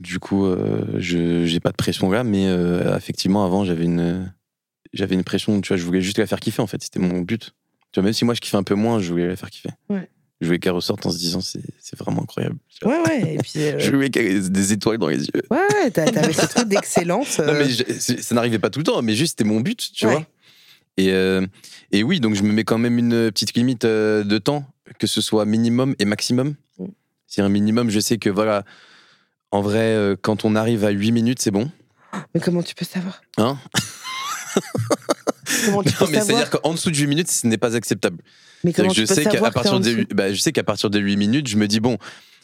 Du coup, euh, je j'ai pas de pression là, mais euh, effectivement, avant, j'avais une, j'avais une pression, tu vois, je voulais juste la faire kiffer, en fait, c'était mon but. Tu vois, même si moi, je kiffais un peu moins, je voulais la faire kiffer. Ouais. Je voulais qu'elle ressorte en se disant, c'est vraiment incroyable. Ouais, ouais. Et puis, euh, Je voulais qu'elle des étoiles dans les yeux. ouais, ouais, t'as- t'avais ce truc d'excellence. Non, euh, mais je- c'est- ça n'arrivait pas tout le temps, mais juste c'était mon but, tu Ouais. vois. Et, euh, et oui, donc je me mets quand même une petite limite euh, de temps, que ce soit minimum et maximum. Mm. Si un minimum, je sais que voilà, en vrai, euh, quand on arrive à 8 minutes, c'est bon. Mais comment tu peux savoir? Hein? Comment tu peux non, mais c'est-à-dire qu'en dessous de 8 minutes, ce n'est pas acceptable. Mais comment tu je peux sais qu'à partir, des, bah, je sais qu'à partir de 8 minutes, je me dis, bon,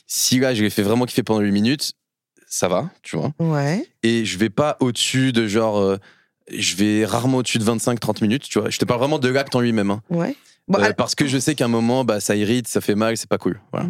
si là, je l'ai fait vraiment kiffer pendant 8 minutes, ça va, tu vois. Ouais. et je vais pas au-dessus de genre euh, je vais rarement au-dessus de 25-30 minutes tu vois je te parle vraiment de l'acte en lui-même hein. Ouais. Bon, Euh, parce que je sais qu'à un moment bah ça irrite ça fait mal c'est pas cool voilà.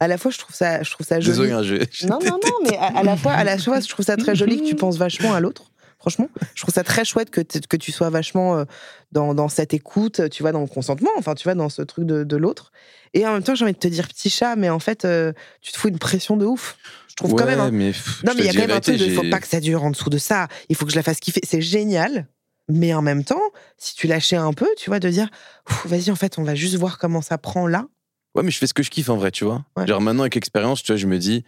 à la fois, je trouve ça, je trouve ça joli. désolé hein, je, je- Non, non, non, mais à, à la fois, à la fois, je trouve ça très joli que tu penses vachement à l'autre. Franchement, je trouve ça très chouette que, que tu sois vachement euh, dans, dans, cette écoute, tu vois, dans le consentement, enfin, tu vois, dans ce truc de, de l'autre. Et en même temps, j'ai envie de te dire petit chat, mais en fait, euh, tu te fous une pression de ouf. Je trouve quand même. Hein. Mais non, mais il y a quand même un truc de faut pas que ça dure en dessous de ça. Il faut que je la fasse kiffer. C'est génial. Mais en même temps, si tu lâchais un peu, tu vois, de dire, vas-y, en fait, on va juste voir comment ça prend là. Ouais, mais je fais ce que je kiffe en vrai, tu vois. Genre maintenant, avec l'expérience, tu vois, je me dis,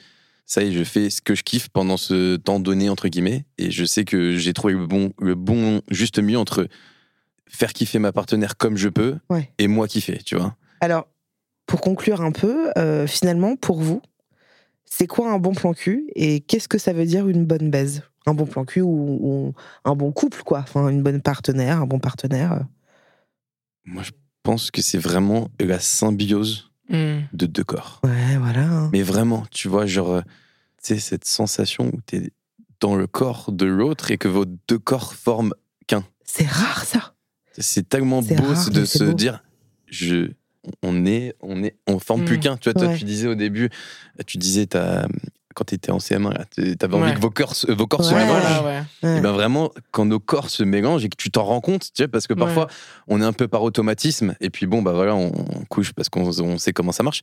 ça y est, je fais ce que je kiffe pendant ce temps donné, entre guillemets. Et je sais que j'ai trouvé le bon, le bon juste milieu entre faire kiffer ma partenaire comme je peux et moi kiffer, tu vois. Alors, pour conclure un peu, euh, finalement, pour vous, c'est quoi un bon plan cul et qu'est-ce que ça veut dire une bonne baise Un bon plan cul ou, un bon couple, quoi. Enfin, une bonne partenaire, un bon partenaire. Euh. Moi, je pense que c'est vraiment la symbiose hmm. de deux corps. Ouais, voilà. Hein. Mais vraiment, tu vois, genre, euh, tu sais, cette sensation où tu es dans le corps de l'autre et que vos deux corps forment qu'un. C'est rare, ça. C'est tellement beau de se dire, je on est, on est, on forme plus mm. qu'un. Tu vois, toi, tu disais au début, tu disais, quand tu étais en CM1, tu avais envie que vos corps, vos corps se mélangent. Et ben vraiment, quand nos corps se mélangent et que tu t'en rends compte, tu vois, parce que parfois, on est un peu par automatisme, et puis bon, bah voilà, on, couche parce qu'on sait comment ça marche.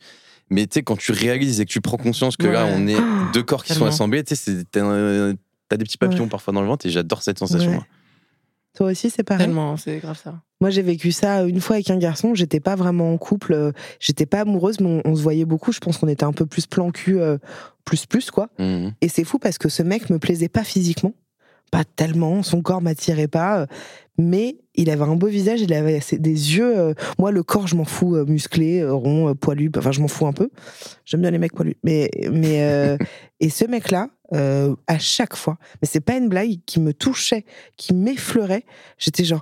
Mais tu sais, quand tu réalises et que tu prends conscience que là, on est deux corps qui sont assemblés, tu sais, t'as des petits papillons parfois dans le ventre, et j'adore cette sensation. Toi aussi, c'est pareil? Tellement, c'est grave ça. Moi, j'ai vécu ça une fois avec un garçon. J'étais pas vraiment en couple. Euh, j'étais pas amoureuse, mais on, se voyait beaucoup. Je pense qu'on était un peu plus plan cul, euh, plus plus, quoi. Mmh. Et c'est fou parce que ce mec me plaisait pas physiquement. Pas tellement. Son corps m'attirait pas. Euh, mais il avait un beau visage. Il avait des yeux. moi, le corps, je m'en fous. musclé, rond, poilu. Enfin, je m'en fous un peu. J'aime bien les mecs poilus. Mais, mais, et ce mec-là, euh, à chaque fois. Mais c'est pas une blague qui me touchait, qui m'effleurait. J'étais genre,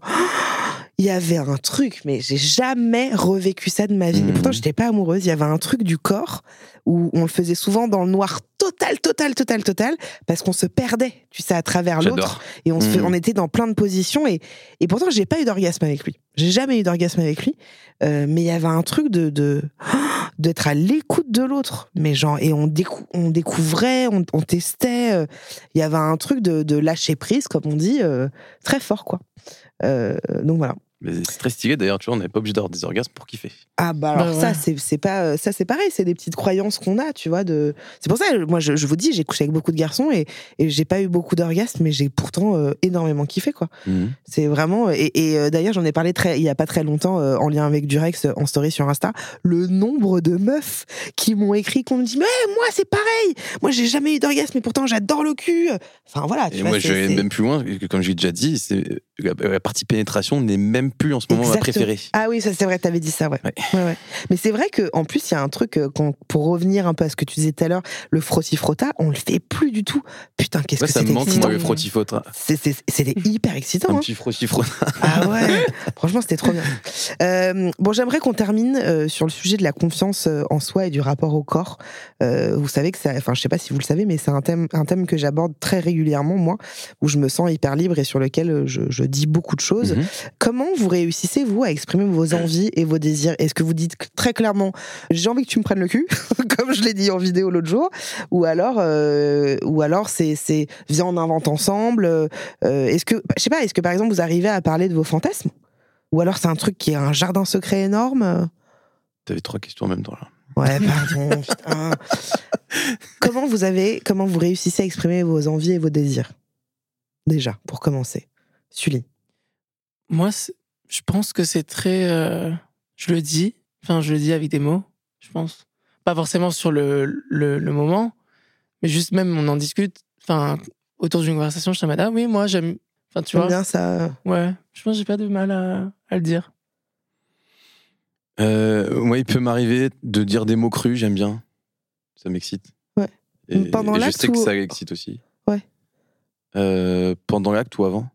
il y avait un truc, mais j'ai jamais revécu ça de ma vie. Et pourtant, mmh. j'étais pas amoureuse. Il y avait un truc du corps où on le faisait souvent dans le noir total, total, total, total, parce qu'on se perdait, tu sais, à travers l'autre. Et on, se mmh. on était dans plein de positions. Et, et pourtant, j'ai pas eu d'orgasme avec lui. J'ai jamais eu d'orgasme avec lui. Euh, mais il y avait un truc de, de d'être à l'écoute de l'autre. Mais genre, et on, on découvrait, on, testait. Euh, il y avait un truc de, de, lâcher prise, comme on dit, euh, très fort, quoi. donc voilà. Mais c'est très stylé d'ailleurs, tu vois, on n'est pas obligé d'avoir des orgasmes pour kiffer. Ah bah alors bah ça, c'est pas euh, ça c'est pareil, c'est des petites croyances qu'on a, tu vois. De... C'est pour ça, moi je, vous dis, j'ai couché avec beaucoup de garçons et, et j'ai pas eu beaucoup d'orgasmes, mais j'ai pourtant euh, énormément kiffé quoi. Mhm. C'est vraiment et, et euh, d'ailleurs j'en ai parlé très il y a pas très longtemps en lien avec Durex en story sur Insta, le nombre de meufs qui m'ont écrit qu'on me dit mais moi c'est pareil, moi j'ai jamais eu d'orgasme mais pourtant j'adore le cul. Enfin voilà. et moi je vais même plus loin, comme j'ai déjà dit, c'est la partie pénétration n'est même plus en ce moment ma préférée. Ah oui, ça c'est vrai, t'avais dit ça, ouais. Mais c'est vrai qu'en plus, il y a un truc, euh, pour revenir un peu à ce que tu disais tout à l'heure, le frotti-frotta, on le fait plus du tout. Putain, qu'est-ce que c'est Ça me manque, moi, le frotti-frotta. C'était hyper excitant. Un hein. petit frotti-frotta. Ah ouais, franchement, c'était trop bien. Euh, bon, j'aimerais qu'on termine euh, sur le sujet de la confiance en soi et du rapport au corps. vous savez que ça, enfin, je sais pas si vous le savez, mais c'est un thème, un thème que j'aborde très régulièrement, moi, où je me sens hyper libre et sur lequel je, je dis beaucoup de choses. Mhm. Comment vous réussissez, vous, à exprimer vos envies et vos désirs? Est-ce que vous dites très clairement, j'ai envie que tu me prennes le cul, comme je l'ai dit en vidéo l'autre jour, ou alors, euh, ou alors c'est, c'est, viens, on invente ensemble. Euh, est-ce que, je sais pas, est-ce que par exemple vous arrivez à parler de vos fantasmes? Ou alors c'est un truc qui est un jardin secret énorme? T'avais trois questions en même temps là. Ouais, pardon, putain. comment vous avez, comment vous réussissez à exprimer vos envies et vos désirs? Déjà, pour commencer. Sully. Moi, je pense que c'est très. Euh, je le dis, enfin, je le dis avec des mots, je pense. Pas forcément sur le, le, moment, mais juste même, on en discute. Enfin, autour d'une conversation, je suis ah oui, moi, j'aime. Enfin, tu vois. bien ça. Ouais, je pense que j'ai pas de mal à, à le dire. Euh, moi, il peut m'arriver de dire des mots crus, j'aime bien. Ça m'excite. Ouais. Et, pendant l'acte Je sais que ça excite aussi. Ouais. Euh, pendant l'acte ou avant?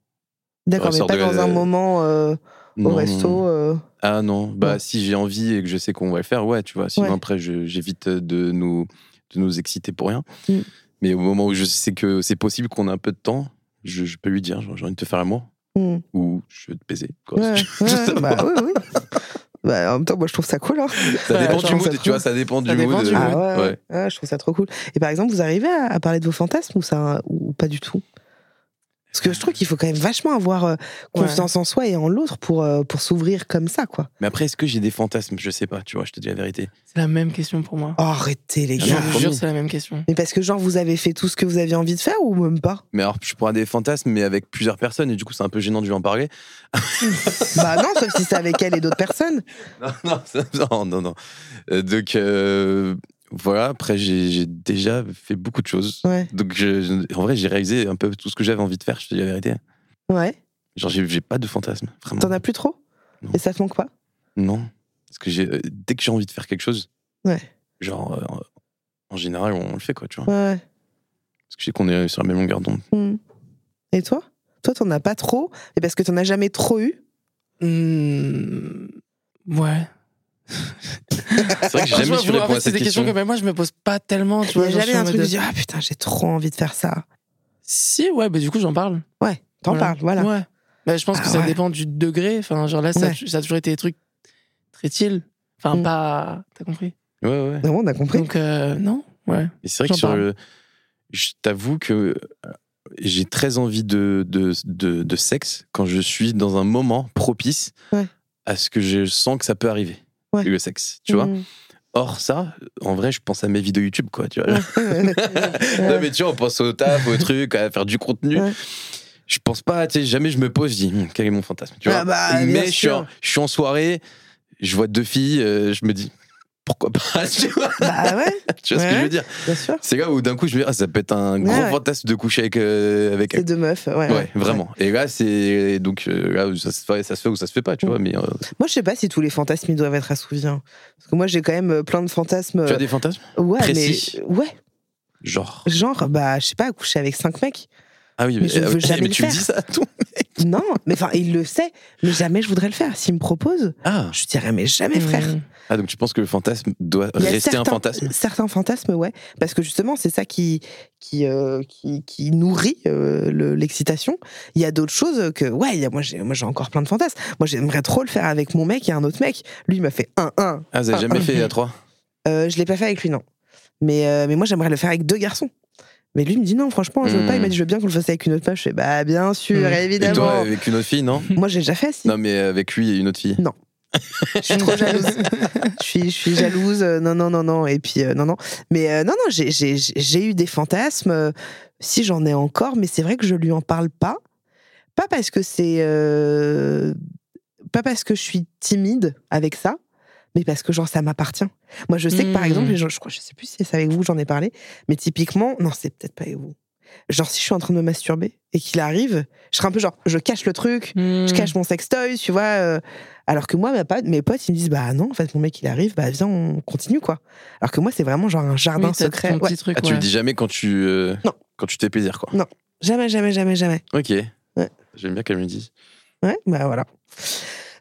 D'accord, mais pas dans un moment euh, au resto. Euh. Ah non, bah si j'ai envie et que je sais qu'on va le faire, ouais, tu vois. Sinon après, j'évite de nous, de nous exciter pour rien. Mm. Mais au moment où je sais que c'est possible qu'on ait un peu de temps, je, peux lui dire, j'ai envie de te faire un mot. Mm. Ou je veux te baiser. Quoi. bah, oui, oui. Bah, en même temps, moi, je trouve ça cool. Hein. Ça dépend du mood, tu vois, ça dépend du mood. Ah, ouais, ouais. je trouve ça trop cool. Et par exemple, vous arrivez à, parler de vos fantasmes ou, ça, ou pas du tout? Parce que je trouve qu'il faut quand même vachement avoir euh, confiance en soi et en l'autre pour, euh, pour s'ouvrir comme ça, quoi. Mais après, est-ce que j'ai des fantasmes? Je sais pas, tu vois, je te dis la vérité. C'est la même question pour moi. Oh, arrêtez, les Ah Je gars. non, vous jure, c'est la même question. Mais parce que, genre, vous avez fait tout ce que vous aviez envie de faire ou même pas? Mais alors, je pourrais des fantasmes, mais avec plusieurs personnes, et du coup, c'est un peu gênant de lui en parler. Bah non, sauf si c'est avec elle et d'autres personnes. Non, non, non, non. non. Euh, donc, euh, voilà, après, j'ai déjà fait beaucoup de choses. Ouais. Donc, je- en vrai, j'ai réalisé un peu tout ce que j'avais envie de faire, je te dis la vérité. Ouais. Genre, j'ai pas de fantasmes, vraiment. T'en as plus trop? Non. Et ça te manque pas Non. Parce que j'ai- euh, dès que j'ai envie de faire quelque chose, Ouais. genre, euh, en général, on le fait, quoi, tu vois. Ouais. Parce que je sais qu'on est sur la même longueur d'onde. Hmm. Et toi? Toi, t'en as pas trop? Et parce que t'en as jamais trop eu? Hmm, ouais. C'est vrai que j'ai jamais su en répondre fait, à cette des questions question. que même moi, je me pose pas tellement. Tu Il y vois, a jamais en un truc de dire Ah putain, j'ai trop envie de faire ça. Si, ouais, bah du coup, j'en parle. Ouais, t'en Voilà. parles, voilà. Ouais. Bah, je pense Ah que ça ouais. dépend du degré. Enfin, genre là, ça, Ouais. ça a toujours été des trucs très chill. Enfin, Mm. pas. T'as compris? Ouais, ouais. Non, on a compris. Donc, euh, non, ouais. Et c'est vrai que sur parle. le. Je t'avoue que euh, j'ai très envie de, de, de, de sexe quand je suis dans un moment propice Ouais. à ce que je sens que ça peut arriver. Ouais. Le sexe, tu vois. Hmm. Or, ça, en vrai, je pense à mes vidéos YouTube, quoi, tu vois. Non, mais tu vois, on pense au taf, au truc, à faire du contenu. Je pense pas, tu sais, jamais je me pose, je dis, Hum, quel est mon fantasme, tu vois. Ah bah, bien mais je suis, sûr. en, je suis en soirée, je vois deux filles, euh, je me dis, pourquoi pas, tu vois, Bah ouais, tu vois ce que je veux dire. bien sûr. C'est là où d'un coup je me dis, ah, ça peut être un gros Ouais, ouais. fantasme de coucher avec, euh, avec deux meufs. Ouais, Ouais, ouais. vraiment. Et là, c'est. Donc euh, là, ça se, fait, ça se fait ou ça se fait pas, tu Mm. vois. Mais euh, Moi, je sais pas si tous les fantasmes ils doivent être assouvis. hein. Parce que moi, j'ai quand même euh, plein de fantasmes. tu as des fantasmes Ouais, précis mais ouais, Genre. genre, bah, je sais pas, coucher avec cinq mecs. Ah oui, Mais je ah, veux jamais mais le tu me faire. dis ça à tout. Non, mais enfin, il le sait, mais jamais je voudrais le faire. S'il me propose, Ah. je dirais, mais jamais, frère. Mm. Ah, donc tu penses que le fantasme doit rester un fantasme? Certains fantasmes, ouais. Parce que justement, c'est ça qui, qui, euh, qui, qui nourrit euh, le- l'excitation. Il y a d'autres choses que, ouais, il y a, moi, j'ai, encore plein de fantasmes. Moi, j'aimerais trop le faire avec mon mec et un autre mec. Lui, il m'a fait un, un. Ah, vous avez Ah, jamais ah. fait à trois? Euh, je l'ai pas fait avec lui, non. Mais, euh, mais moi, j'aimerais le faire avec deux garçons. Mais lui il me dit non, franchement, je veux Hmm. pas. Il m'a dit, je veux bien qu'on le fasse avec une autre meuf. Je fais, bah, bien sûr, Hmm. Et évidemment. toi, avec une autre fille, non? Moi, j'ai déjà fait, si. Non, mais avec lui et une autre fille? Je suis trop jalouse. je, suis, je suis jalouse. Non, non, non, non. Et puis, euh, non, non. Mais euh, non, non, j'ai- eu des fantasmes. si j'en ai encore, mais c'est vrai que je lui en parle pas. Pas parce que c'est. euh, pas parce que je suis timide avec ça, mais parce que, genre, ça m'appartient. Moi, je sais que, par Hmm. exemple, je, je crois, je sais plus si c'est avec vous que j'en ai parlé, mais typiquement, non, c'est peut-être pas avec vous. Genre, si je suis en train de me masturber et qu'il arrive, je serais un peu genre, je cache le truc, je cache mon sextoy, tu vois. euh, alors que moi, ma pote- mes potes, ils me disent, bah non, en fait, mon mec, il arrive, bah viens, on continue, quoi. Alors que moi, c'est vraiment genre un jardin Oui, secret. Ouais. petit truc, Ah, tu le dis jamais quand tu. euh, Non. Quand tu t'es plaisir, quoi. Jamais, jamais, jamais, jamais. Ok. Ouais. J'aime bien qu'elle me le dise. Ouais, bah voilà.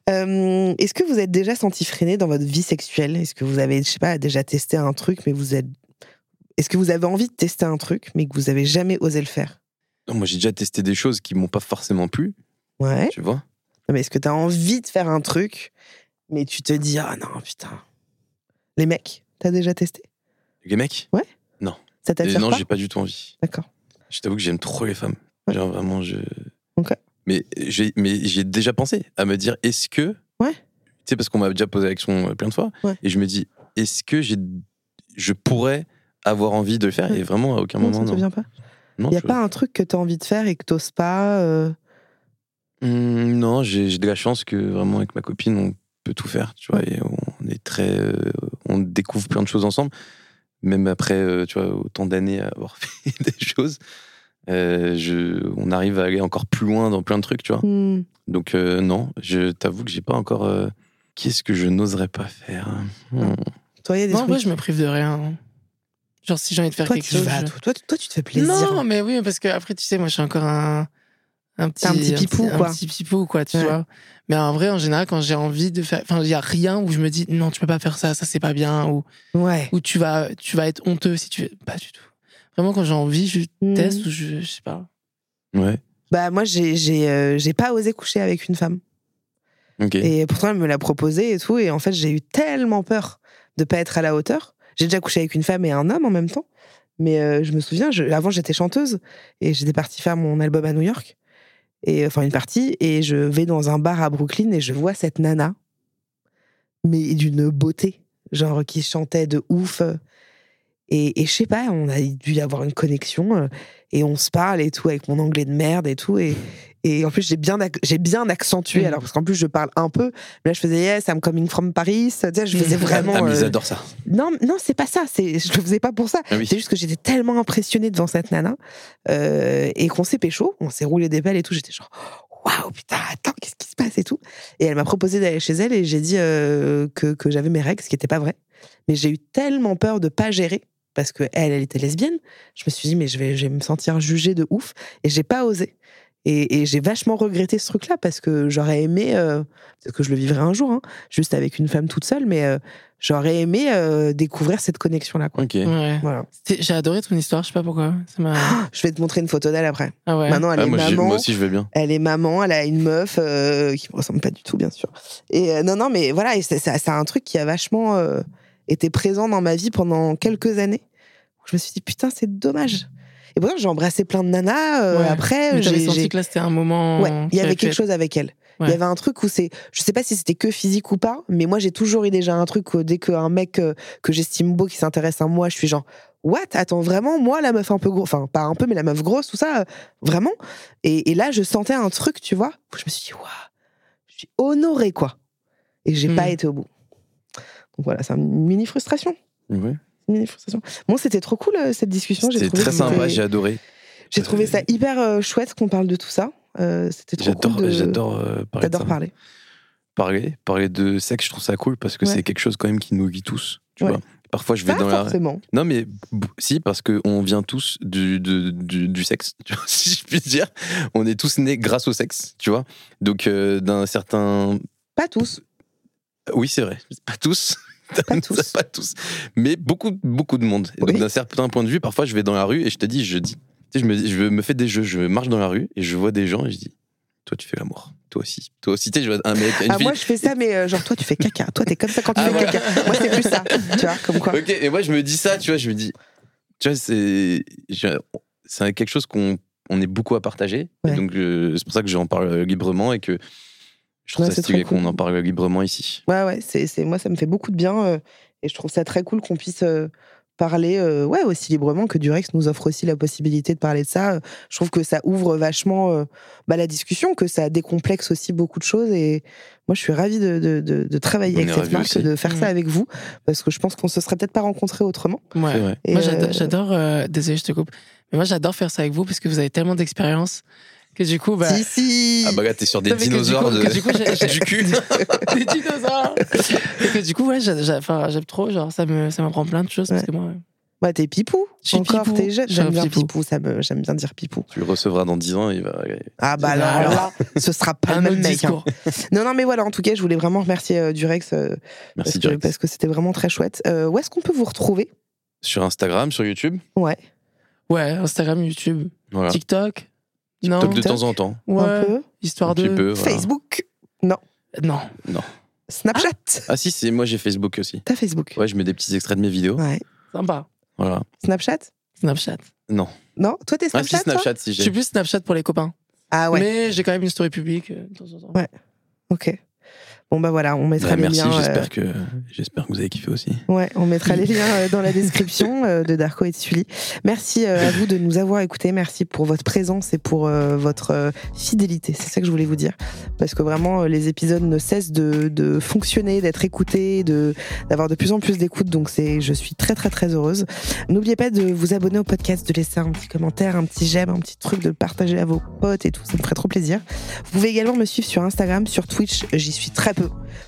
Euh, Est-ce que vous êtes déjà senti freiné dans votre vie sexuelle? Est-ce que vous avez, je sais pas, déjà testé un truc, mais vous êtes. Est-ce que vous avez envie de tester un truc, mais que vous avez jamais osé le faire? Non, moi, j'ai déjà testé des choses qui m'ont pas forcément plu, Ouais. tu vois. Non, mais est-ce que t'as envie de faire un truc, mais tu te dis, ah non, putain. Les mecs, t'as déjà testé? Les mecs? Ça Et t'attire Non, j'ai pas du tout envie. D'accord. Je t'avoue que j'aime trop les femmes. Ouais. Genre vraiment, je. Ok. Mais j'ai, mais j'ai déjà pensé à me dire, est-ce que. Ouais. Tu sais, parce qu'on m'a déjà posé la question euh, plein de fois. Ouais. Et je me dis, est-ce que j'ai, je pourrais avoir envie de le faire. Et vraiment, à aucun Non, moment, ça te non. vient pas Non, Il y a je- pas un truc que t'as envie de faire et que t'oses pas euh, Hum, non, j'ai, de la chance que vraiment, avec ma copine, on peut tout faire, tu vois. Et on est très. euh, on découvre plein de choses ensemble. Même après, euh, tu vois, autant d'années à avoir fait des choses. euh, je, on arrive à aller encore plus loin dans plein de trucs, tu vois. hmm, Donc euh, non, je t'avoue que j'ai pas encore. euh, Qu'est-ce que je n'oserais pas faire Hmm. Toi, il y a des Non, en vrai, je me prive de rien. Genre, si j'ai envie de faire Toi, quelque tu chose. vas. je- Toi, toi, toi, tu te fais plaisir. Non, mais oui, parce que après, tu sais, moi, je suis encore un, un petit, un petit pipou, un quoi. petit pipou, quoi, tu Ouais. vois. Mais en vrai, en général, quand j'ai envie de faire, enfin, il y a rien où je me dis non, tu peux pas faire ça, ça c'est pas bien, ou Ouais. ou tu vas, tu vas être honteux si tu fais pas du tout. Vraiment, quand j'ai envie, je Hmm. teste ou je, je sais pas. Ouais, Bah, moi, j'ai j'ai euh, j'ai pas osé coucher avec une femme. ok. Et pourtant, elle me l'a proposé et tout. Et en fait, j'ai eu tellement peur de pas être à la hauteur. J'ai déjà couché avec une femme et un homme en même temps. Mais euh, je me souviens, avant, j'étais chanteuse et j'étais partie faire mon album à New York. et enfin une partie, et je vais dans un bar à Brooklyn et je vois cette nana, mais d'une beauté, genre qui chantait de ouf. Et, et je sais pas, on a dû y avoir une connexion euh, et on se parle et tout avec mon anglais de merde et tout. Et, et en plus, j'ai bien, j'ai bien accentué, Mhm. alors parce qu'en plus, je parle un peu. Mais là, je faisais Yes, I'm coming from Paris. Tu sais, je faisais Mhm. vraiment. Ah, mais ils euh, adorent ça. Non, non, c'est pas ça. C'est, je le faisais pas pour ça. Ah oui. C'est juste que j'étais tellement impressionnée devant cette nana euh, et qu'on s'est pécho, on s'est roulé des pelles et tout. J'étais genre, waouh, putain, attends, qu'est-ce qui se passe et tout. Et elle m'a proposé d'aller chez elle et j'ai dit euh, que, que j'avais mes règles, ce qui n'était pas vrai. Mais j'ai eu tellement peur de pas gérer parce que elle, elle était lesbienne. Je me suis dit, mais je vais, je vais me sentir jugée de ouf et j'ai pas osé. Et, et j'ai vachement regretté ce truc-là parce que j'aurais aimé, euh, peut-être que je le vivrai un jour, hein, juste avec une femme toute seule, mais euh, j'aurais aimé euh, découvrir cette connexion-là. quoi. Ok. Ouais. Voilà. J'ai adoré ton histoire, je sais pas pourquoi. Ça m'a. Je vais te montrer une photo d'elle après. Ah ouais. Maintenant, elle Ah, est moi, maman. moi aussi, je vais bien. Elle est maman, elle a une meuf euh, qui me ressemble pas du tout, bien sûr. Et euh, non, non, mais voilà, et c'est c'est- c'est un truc qui a vachement été présent dans ma vie pendant quelques années. Je me suis dit, putain, c'est dommage. Et pourtant, j'ai embrassé plein de nanas. euh, Ouais. Après, Mais j'ai. senti que là, c'était un moment. Ouais, il y avait quelque fait- chose avec elle. Il y avait un truc où c'est, je sais pas si c'était que physique ou pas, mais moi j'ai toujours eu déjà un truc où dès qu'un mec euh, que j'estime beau qui s'intéresse à moi, je suis genre what? Attends vraiment moi la meuf un peu grosse, enfin pas un peu mais la meuf grosse tout ça, euh, vraiment? Et, et là je sentais un truc tu vois, où je me suis dit waouh, je suis honorée quoi. Et j'ai Hmm. pas été au bout. Voilà, c'est une mini frustration. Ouais. Une mini frustration. Bon, c'était trop cool euh, cette discussion. C'était très sympa, j'ai adoré. J'ai trouvé ça hyper euh, chouette qu'on parle de tout ça. Euh, c'était trop J'adore, cool. de- j'adore euh, parler T'adores parler. Parler, parler de sexe, je trouve ça cool parce que Ouais. c'est quelque chose quand même qui nous guide tous. Tu Ouais. vois. Parfois, je vais Pas dans la. forcément. Non, mais si, parce qu'on vient tous du, du, du sexe, tu vois, si je puis dire. On est tous nés grâce au sexe, tu vois. Donc, euh, d'un certain. Pas tous. Oui, c'est vrai. Pas tous. Pas tous. pas tous. Mais beaucoup, beaucoup de monde. Oui. donc, d'un certain point de vue, parfois, je vais dans la rue et je te dis, je dis. Tu sais, je me, je me fais des jeux, je marche dans la rue et je vois des gens et je dis, toi, tu fais l'amour. Toi aussi. Toi aussi, tu sais, je vois un mec, une Ah, fille. moi, je fais ça, mais euh, genre, toi, tu fais caca. Toi, t'es comme ça quand tu Ah, fais caca. Moi, c'est plus ça. Tu vois, comme quoi. Ok, et moi je me dis ça, tu vois, je me dis, tu vois, c'est c'est quelque chose qu'on on est beaucoup à partager. Et donc euh, c'est pour ça que j'en parle librement et que je trouve Ouais, ça stylé très cool. qu'on en parle librement ici. Ouais, ouais, c'est, c'est, moi, ça me fait beaucoup de bien. euh, et je trouve ça très cool qu'on puisse euh, parler euh, ouais, aussi librement, que Durex nous offre aussi la possibilité de parler de ça. Je trouve que ça ouvre vachement euh, bah, la discussion, que ça décomplexe aussi beaucoup de choses. Et moi, je suis ravie de, de, de, de travailler On avec cette marque, aussi. de faire ça Mm. avec vous, parce que je pense qu'on se serait peut-être pas rencontrés autrement. Ouais. Et, Moi, j'adore, j'adore, désolé, je te coupe, mais moi, j'adore faire ça avec vous parce que vous avez tellement d'expérience que du coup, bah. Si, si Ah bah là t'es sur des que du dinosaures coup- de... que du coup, du cul. des dinosaures Et que du coup, ouais, j'aime trop, genre, ça me, ça m'apprend plein de choses parce Ouais. que moi. Ouais, t'es pipou. Je suis Encore, pipou. t'es jeune. J'aime bien pipou. pipou. ça me, j'aime bien dire pipou. Tu le recevras dans 10 ans, il va... Ah bah Alors, là, ce sera pas le même mec. hein. discours. Non, non, mais voilà, en tout cas, je voulais vraiment remercier euh, Durex euh, Merci parce, que, direct. parce que c'était vraiment très chouette. Euh, où est-ce qu'on peut vous retrouver? Sur Instagram, sur YouTube, Ouais, Ouais, Instagram, YouTube, voilà. TikTok. Non. Top de TikTok. temps en temps. Ouais. un peu. Histoire Un de. peu, voilà. Facebook, Non. Snapchat. Ah si, c'est moi j'ai Facebook aussi. T'as Facebook Ouais, je mets des petits extraits de mes vidéos. Ouais. Sympa. Voilà. Snapchat? Snapchat. Non. Non? Toi, t'es Ah Snapchat si, toi? Snapchat, si Je j'ai. suis plus Snapchat pour les copains. Ah ouais, Mais j'ai quand même une story publique euh, de temps en temps. Ouais. ok. Bon bah voilà, on mettra Ouais, les merci, liens. euh, j'espère que j'espère que vous avez kiffé aussi. Ouais, on mettra les liens euh, dans la description euh, de Darko et de Sully. Merci euh, à vous de nous avoir écoutés. Merci pour votre présence et pour euh, votre euh, fidélité. C'est ça que je voulais vous dire. Parce que vraiment, euh, les épisodes ne cessent de, de fonctionner, d'être écoutés, de, d'avoir de plus en plus d'écoute. Donc, c'est, je suis très, très, très heureuse. N'oubliez pas de vous abonner au podcast, de laisser un petit commentaire, un petit j'aime, un petit truc, de le partager à vos potes et tout. Ça me ferait trop plaisir. Vous pouvez également me suivre sur Instagram, sur Twitch. J'y suis très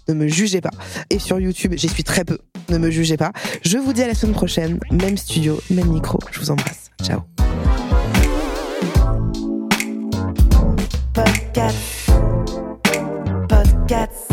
Ne me jugez pas. Et sur YouTube, j'y suis très peu. Ne me jugez pas. Je vous dis à la semaine prochaine. Même studio, même micro. Je vous embrasse. Ciao. Podcast. Podcast.